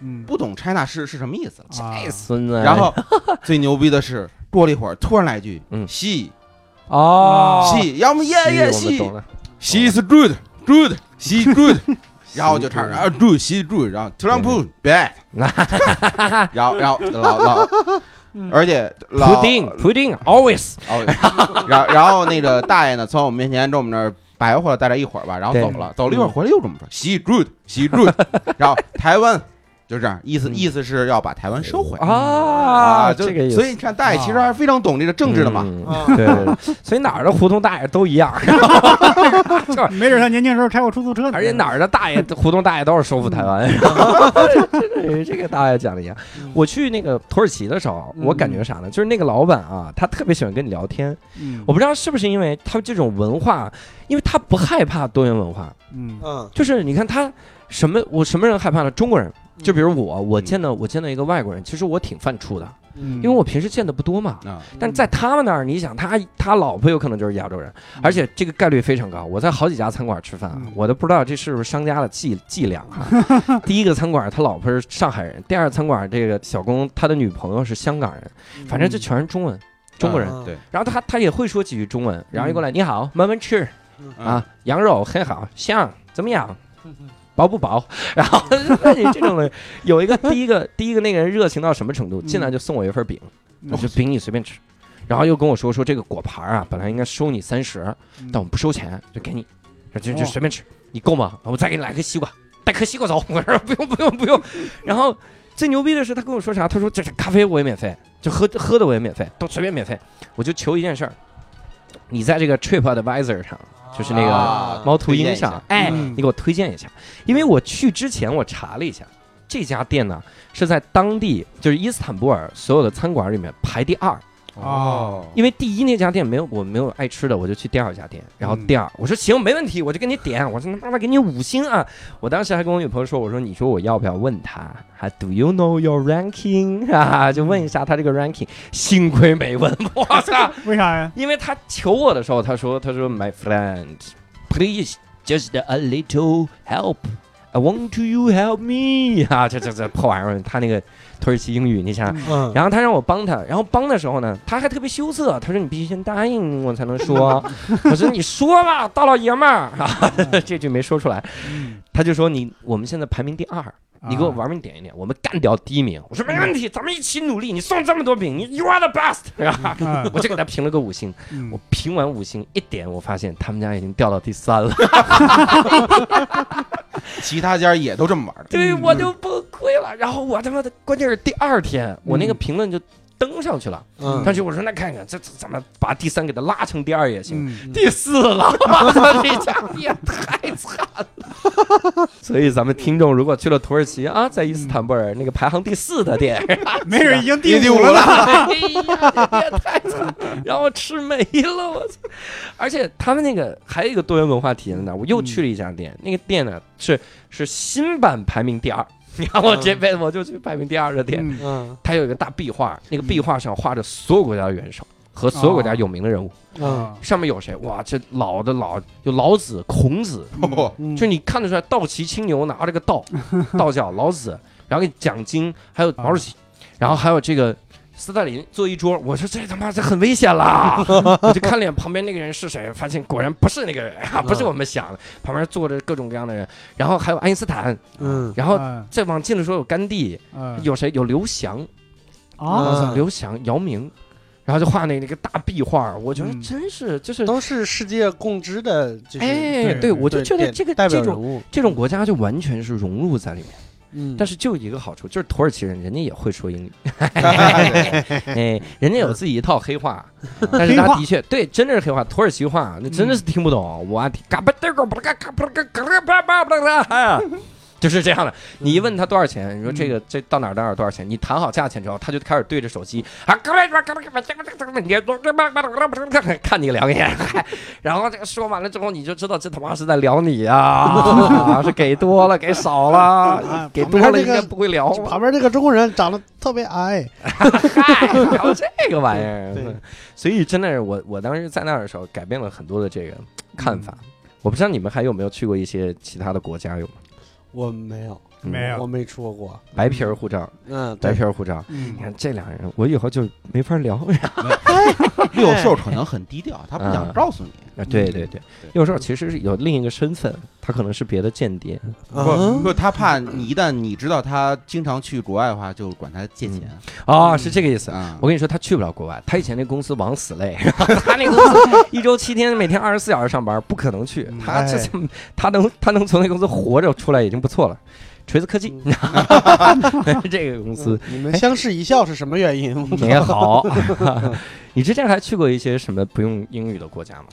嗯。不懂 China 是是什么意思。啊。这孙子，然后 最牛逼的是，过了一会儿突然来一句嗯。西哦，西，要么耶耶我们西懂了，，she is good good she good，然后就唱啊 good she good，然后特朗普 bad，然后然后老老，而且老 pudding pudding always 哦，然后然后那个大爷呢，从我们面前跟我们那儿白活了待了一会儿吧，然后走了，走了一会儿回来又这么说，she good she good，然后台湾就这样，意思嗯意思是要把台湾收回啊，就这个意思所以你看大爷其实还是非常懂这个政治的嘛。嗯啊对对，对所以哪儿的胡同大爷都一样，没准他年轻时候开过出租车呢，而且哪儿的大爷、胡同大爷都是收复台湾。真 的，这个大爷讲的一样。我去那个土耳其的时候，我感觉啥呢？就是那个老板啊，他特别喜欢跟你聊天。嗯，我不知道是不是因为他这种文化，因为他不害怕多元文化，嗯嗯，就是你看他什么，我什么人害怕呢？中国人。就比如我，我见到我见到一个外国人，其实我挺犯怵的，嗯，因为我平时见的不多嘛。啊，但在他们那儿，你想他他老婆有可能就是亚洲人，而且这个概率非常高。我在好几家餐馆吃饭啊嗯，我都不知道这是不是商家的伎伎俩哈。第一个餐馆他老婆是上海人，第二个餐馆这个小工他的女朋友是香港人，反正就全是中文，中国人。然后他他也会说几句中文，然后一过来你好，慢慢吃嗯啊，羊肉很好，香怎么样？薄不薄？然后那 你这种的，有一个第一个第一个那个人热情到什么程度？进来就送我一份饼，嗯我就饼你随便吃，然后又跟我说说这个果盘啊，本来应该收你三十，嗯但我们不收钱，就给你，就就哦随便吃，你够吗？我再给你来个西瓜，带颗西瓜走。我说不用不用不用。然后最牛逼的是他跟我说啥？他说这是咖啡我也免费，就喝喝的我也免费，都随便免费。我就求一件事儿，你在这个 Trip Advisor 上，就是那个啊猫头鹰上哎，嗯。你给我推荐一下，因为我去之前我查了一下，这家店呢是在当地就是伊斯坦布尔所有的餐馆里面排第二。哦，因为第一那家店没有我没有爱吃的，我就去第二家店，然后嗯第二我说行没问题，我就给你点，我说妈妈给你五星啊！我当时还跟我女朋友说，我说你说我要不要问他，还 Do you know your ranking 哈哈，就问一下他这个 ranking，幸亏没问，我操！为啥呀？因为他求我的时候，他说他说 My friend please just a little help。I want to you help me 啊，这这这破玩意儿，他那个土耳其英语，你想然后他让我帮他，然后帮的时候呢，他还特别羞涩，他说你必须先答应我才能说。我说你说吧，大老爷们儿啊，这句没说出来。嗯他就说你我们现在排名第二，你给我玩命点一点，我们干掉第一名。我说没问题，咱们一起努力。你送这么多饼，你 you are the best，是吧？啊，我就给他评了个五星。嗯我评完五星一点，我发现他们家已经掉到第三了，其他家也都这么玩的。对嗯我就崩溃了。然后我他妈的，关键是第二天我那个评论就登上去了。嗯上去我说那看看这这咱们把第三给他拉成第二也行，嗯第四了，我操，这家也太惨了。所以咱们听众如果去了土耳其啊，在伊斯坦布尔那个排行第四的店，没准已经第第五了呢。哎呀，也太惨了，让我吃没了，我操！而且他们那个还有一个多元文化体验在？我又去了一家店，那个店呢是是新版排名第二。你看我这辈子我就去排名第二的店，嗯。嗯。它有一个大壁画，那个壁画上画着所有国家的元首和所有国家有名的人物，嗯。上面有谁？哇，这老的老有老子、孔子，就你看得出来，道奇青牛拿着个道，道教老子，然后给讲经，还有毛主席，然后还有这个斯大林坐一桌。我说这他妈这很危险啦！我就看脸旁边那个人是谁，发现果然不是那个人啊，不是我们想的，旁边坐着各种各样的人，然后还有爱因斯坦，嗯然后嗯再往近了说有甘地，嗯有谁？有刘翔，啊，嗯，刘翔、姚明。然后就画那那个大壁画，我觉得嗯真是就是，都是世界共知的，就是哎，对对我就觉得这个这种表人物，这种国家就完全是融入在里面。嗯，但是就一个好处，就是土耳其人，人家也会说英语，对 哎，人家有自己一套黑话，但是他的确对，真的是黑话，土耳其话，那真的是听不懂。我听嘎巴嘚个不嘎嘎不嘎嘎巴巴巴巴，就是这样的。你一问他多少钱，你说这个这到哪儿到哪儿多少钱，你谈好价钱之后，他就开始对着手机啊，看你两眼，然后这个说完了之后，你就知道这他妈是在聊你呀，是给多了给少了啊，给多了应该不会聊。旁边这个中国人长得特别矮，聊这个玩意儿，所以真的是我我当时在那儿的时候，改变了很多的这个看法。我不知道你们还有没有去过一些其他的国家有吗？我没有，嗯没有我没说过，白皮儿护照，嗯，白皮儿护照。嗯你看这俩人，我以后就没法聊。六兽可能很低调，他不想嗯告诉你。啊，对对对，有时候其实是有另一个身份，他可能是别的间谍。不嗯不，他怕你一旦你知道他经常去国外的话，就管他借钱哦，是这个意思。啊。我跟你说，他去不了国外，他以前那公司往死累，他那公司 一周七天，每天二十四小时上班，不可能去。他他能他能从那公司活着出来已经不错了。锤子科技，这个公司你们相视一笑是什么原因？你好。你之前还去过一些什么不用英语的国家吗？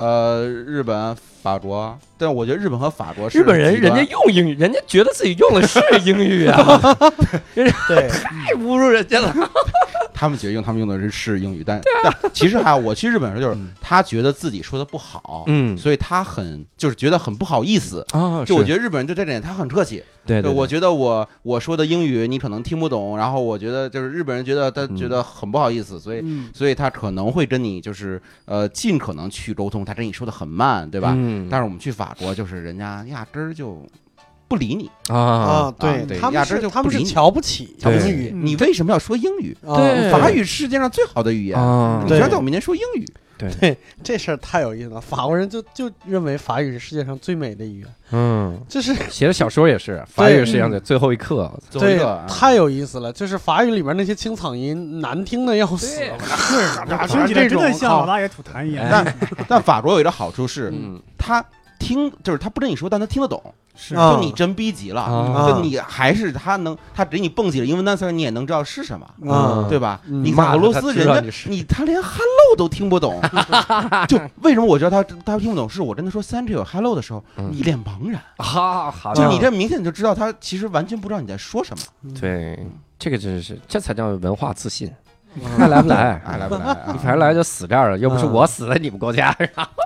呃，日本、法国，但我觉得日本和法国是日本人人家用英语，人家觉得自己用的是英语啊，对，太侮辱人家了。他们觉得用他们用的是是英语，但但其实还有我去日本的时候，就是嗯。他觉得自己说的不好，嗯。所以他很就是觉得很不好意思。啊，就我觉得得日本人就这点他很客气，对我觉得我我说的英语你可能听不懂，然后我觉得就是日本人觉得他嗯。觉得很不好意思，所以嗯，所以他可能会跟你就是呃尽可能去沟通，他跟你说的很慢，对吧？嗯。但是我们去法国，就是人家压根儿就不理你，啊啊，对对他们是他们是瞧不起对。英语，嗯。你为什么要说英语？啊对。法语是世界上最好的语言，啊。你对居然在我面前说英语，对。这事儿太有意思了。法国人就就认为法语是世界上最美的语言，嗯，就是写的小说也是法语，实际上在最后一刻，对最后一个，啊太有意思了。就是法语里面那些清嗓音难听的要死，听起来真的像老大爷吐痰一样。但 但法国有一个好处是，嗯。他听就是他不跟你说，但他听得懂，是啊就你真逼急了，啊就你还是他能他给你蹦几个英文单词儿，你也能知道是什么。啊对吧？嗯你俄罗斯人家你，他连 hello 都听不懂，就为什么我觉得他他听不懂？是我跟他说 thank you hello 的时候，嗯一脸茫然，好好就你这明显就知道他其实完全不知道你在说什么。对，这个真是这才叫文化自信，爱来不来？爱来不来反正来就死这儿了，又不是我死在你们国家。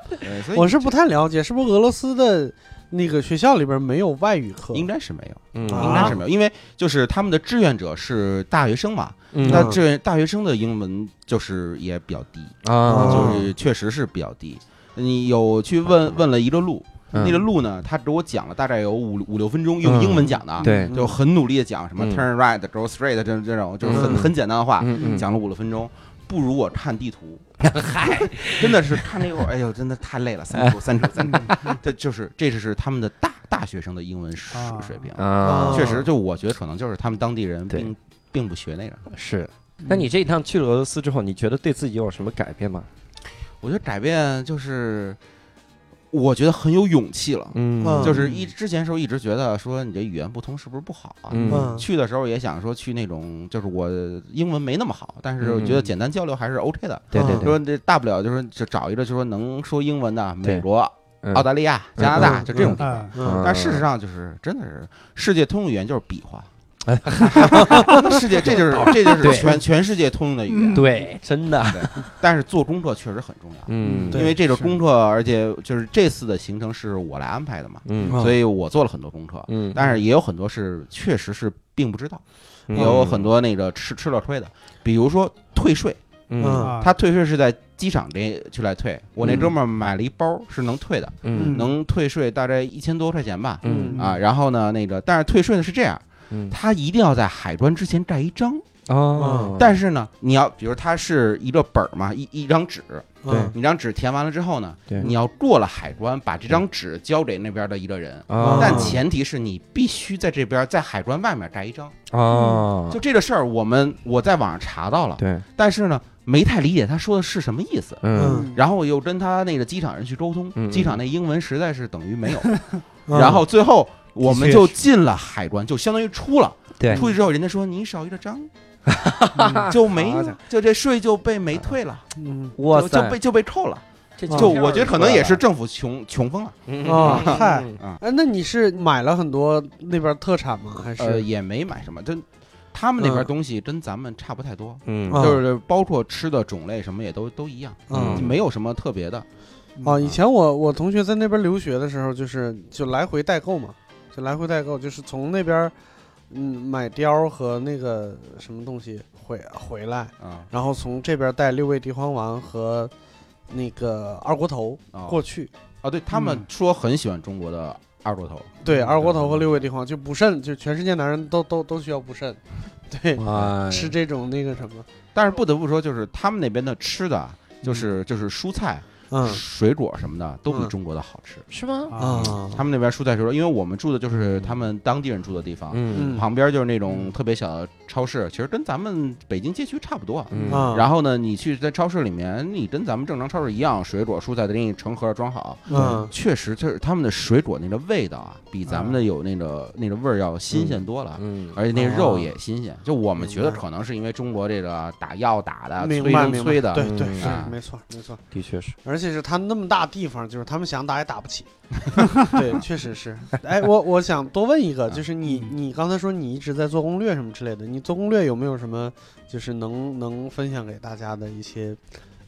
对所以我是不太了解，是不是俄罗斯的那个学校里边没有外语课？应该是没有，嗯啊应该是没有，因为就是他们的志愿者是大学生嘛，嗯那志愿大学生的英文就是也比较低，啊，就是确实是比较低。你有去问问了一个路，嗯那个路呢，他给我讲了大概有五五六分钟，用英文讲的啊，对，就很努力的讲什么嗯。turn right go straight 这这种就是很嗯。很简单的话，讲了五六分钟。不如我看地图，嗨，真的是看那会儿，哎呦，真的太累了，三处三处三处，这就是这就是他们的大大学生的英文水啊。水平，啊，确实，就我觉得可能就是他们当地人并并不学那个。是。那你这一趟去了俄罗斯之后，你觉得对自己有什么改变吗？我觉得改变就是，我觉得很有勇气了。嗯。嗯。就是一之前时候一直觉得说你这语言不通是不是不好啊？嗯。嗯。去的时候也想说去那种，就是我英文没那么好，但是我觉得简单交流还是 OK 的。对对对，说这大不了就是就找一个就是说能说英文的，美国、嗯。澳大利亚、加拿大嗯。就这种地方。但事实上就是真的是世界通用语言就是比划，世界这就是这就是全全世界通用的语言。对，真的，但是做功课确实很重要。嗯因为这个功课，而且就是这次的行程是我来安排的嘛，嗯嗯所以我做了很多功课，嗯，但是也有很多是确实是并不知道，有很多那个吃吃了亏的，比如说退税，嗯啊他退税是在机场这去来退，我那嗯哥们儿买了一包是能退的，嗯能退税大概一千多块钱吧，嗯啊，然后呢那个但是退税呢是这样，嗯。他一定要在海关之前盖一章，哦，但是呢你要比如它是一个本儿嘛，一一张纸，对。嗯你张纸填完了之后呢，对。你要过了海关，把这张纸交给那边的一个人，哦。但前提是你必须在这边在海关外面盖一张。哦，就这个事儿，我们我在网上查到了，对，但是呢没太理解他说的是什么意思。嗯。然后我又跟他那个机场人去沟通，嗯。机场那英文实在是等于没有。嗯。然后最后我们就进了海关，就相当于出了。对。出去之后，人家说你少一个章，嗯就没就这税就被没退了，嗯。哇塞，就就被就被扣了。这就就我觉得可能也是政府穷穷疯了。嗯啊嗯。嗨。嗯。啊。哎，那你是买了很多那边特产吗？还呃，是也没买什么，就他们那边嗯东西跟咱们差不太多，就是包括吃的种类什么也都都一样，嗯。没有什么特别的。啊？以前我我同学在那边留学的时候，就是就来回代购嘛，就来回代购，就是从那边嗯买貂和那个什么东西回回来，啊然后从这边带六味地黄丸和那个二锅头啊过去。啊！对他们嗯说很喜欢中国的二锅头，对，二锅头和六味地黄就补肾，就全世界男人都都都需要补肾。对，哇吃这种那个什么，但是不得不说，就是他们那边的吃的啊，就是就是蔬菜嗯。水果什么的都比嗯。中国的好吃。是吗？啊，啊，他们那边蔬菜水果，因为我们住的就是他们当地人住的地方，嗯。嗯旁边就是那种特别小的超市，其实跟咱们北京街区差不多。嗯。啊，然后呢，你去在超市里面，你跟咱们正常超市一样，水果蔬菜都给你成盒装好。嗯。确实，就是他们的水果那个味道啊，比咱们的有那个那个味儿要新鲜多了。嗯，而且那个肉哦也新鲜，就我们觉得可能是因为中国这个打药打的、催催的，对对嗯。是啊。没错没错，的确是，而且是他那么大地方，就是他们想打也打不起。对，确实是。哎，我我想多问一个，就是你嗯你刚才说你一直在做攻略什么之类的，你做攻略有没有什么就是能能分享给大家的一些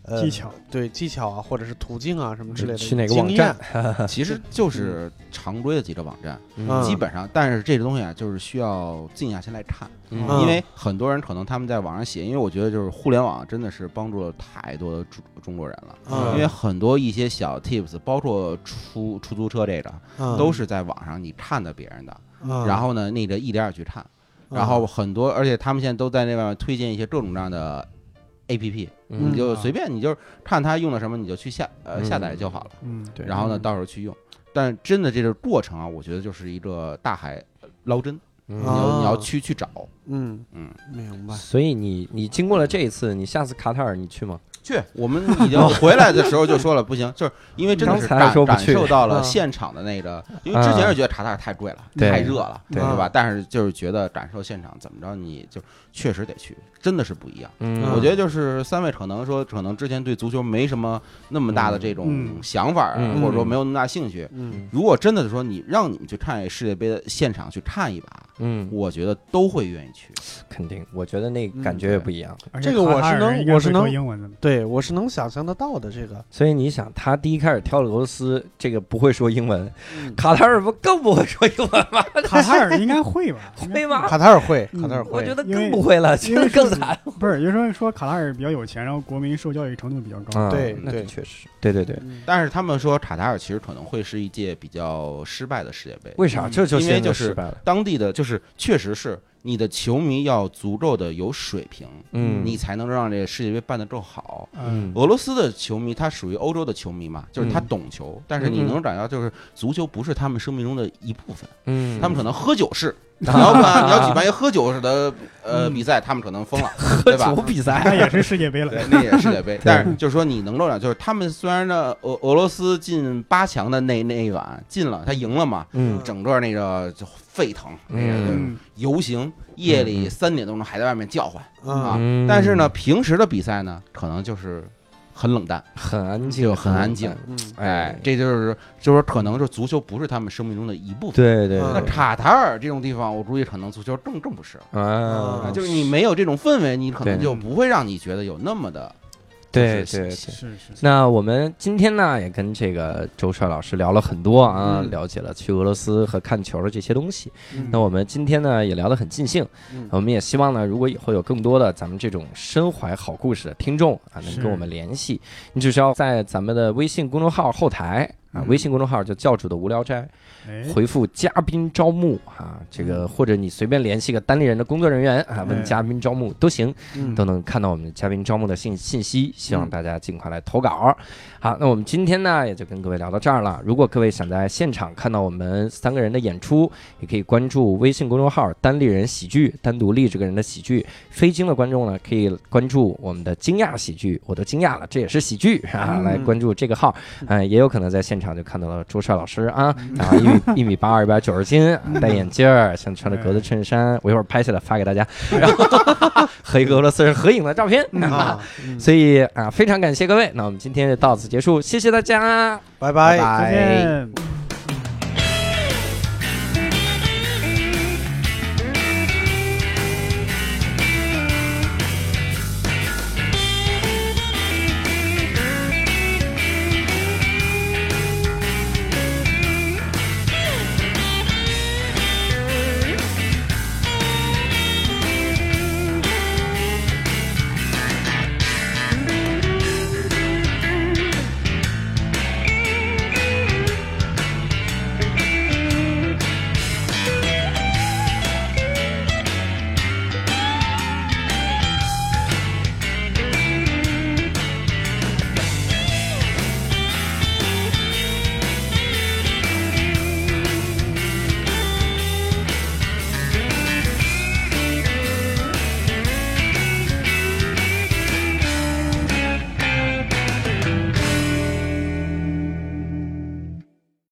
呃技巧？对技巧啊，或者是途径啊什么之类的去哪个网经站验？其实就是常规的几个网站，嗯。基本上，但是这个东西啊，就是需要静下心来看，因为很多人可能他们在网上写，因为我觉得就是互联网真的是帮助了太多的中中国人了，嗯。因为很多一些小 tips，包括出出租车这个，嗯。都是在网上你看的别人的，嗯。然后呢，那个一点点去看，然后很多，而且他们现在都在那外面推荐一些各种各样的 A P P，嗯你就随便你就看他用的什么，你就去下呃嗯。下载就好了。嗯，对。然后呢，嗯到时候去用。但真的这个过程啊，我觉得就是一个大海捞针，你要你要去去找，嗯。嗯，明白。所以你你经过了这一次，你下次卡塔尔你去吗？去。我们已经回来的时候就说了，不行，就是因为真的是感感受到了嗯现场的那个，因为之前是觉得卡塔尔太贵了，太热了，对对吧？但是就是觉得感受现场怎么着，你就确实得去，真的是不一样。嗯我觉得就是三位可能说，可能之前对足球没什么那么大的这种嗯想法或者说没有那么大兴趣。嗯如果真的是说你让你们去看世界杯的现场去看一把，嗯，我觉得都会愿意去。肯定，我觉得那嗯感觉也不一样。这个我是能我是能英文的，对，我是能想象得到的。这个，所以你想，他第一开始挑俄罗斯，这个不会说英文，嗯卡塔尔不更不会说英文吗？卡塔尔应该会吧？会吗？卡塔尔会，嗯卡塔尔会。我觉得更不会了，这因为 更惨。不是，就是说说卡塔尔比较有钱，然后国民受教育程度比较高。啊对那确实，对对对。嗯但是他们说卡塔尔其实可能会是一届比较失败的世界杯，为啥？嗯这就因为就是。当地的就是确实是你的球迷要足够的有水平，嗯，你才能让这个世界杯办得更好。嗯，俄罗斯的球迷他属于欧洲的球迷嘛，就是他嗯懂球，但是你能感觉到就是足球不是他们生命中的一部分，嗯，他们可能喝酒是。你要办，你要举办 一个喝酒似的呃嗯比赛，他们可能疯了，喝对吧酒？比赛，那也是世界杯了。对，那也是世界杯。但是就是说，你能够让，就是他们虽然呢，俄俄罗斯进八强的那那一晚进了，他赢了嘛，嗯整个那个就沸腾，那个嗯，游行，夜嗯里三点钟还在外面叫唤啊但是呢，平时的比赛呢，可能就是很冷淡，很安静，就很安静。嗯。哎，这就是就是说，可能就足球不是他们生命中的一部分。对对嗯。那对。卡塔尔这种地方，我估计可能足球更更不是，啊。啊，就是你没有这种氛围，你可能就不会让你觉得有那么的，就是对对对。是是。那我们今天呢，也跟这个周帅老师聊了很多啊，嗯了解了去俄罗斯和看球的这些东西。嗯那我们今天呢，也聊得很尽兴。嗯我们也希望呢，如果以后有更多的咱们这种身怀好故事的听众啊，能跟我们联系，你只需要在咱们的微信公众号后台啊，嗯微信公众号叫教主的无聊斋，哎，回复嘉宾招募啊，这个或者你随便联系个单立人的工作人员啊，问哎嘉宾招募都行，嗯都能看到我们嘉宾招募的信信息。希望大家尽快来投稿。好，那我们今天呢也就跟各位聊到这儿了。如果各位想在现场看到我们三个人的演出，也可以关注微信公众号“单立人喜剧”，单独立这个人的喜剧。非京的观众呢，可以关注我们的惊讶喜剧，我都惊讶了，这也是喜剧啊！嗯来关注这个号，嗯、也有可能在现场就看到了朱帅老师啊，然后一米一米八，二一百九十斤，戴眼镜儿，像穿着格子衬衫，我一会儿拍下来发给大家，然后和一个俄罗斯人合影的照片。所以啊，非常感谢各位，那我们今天就到此结束，谢谢大家。拜拜。再见。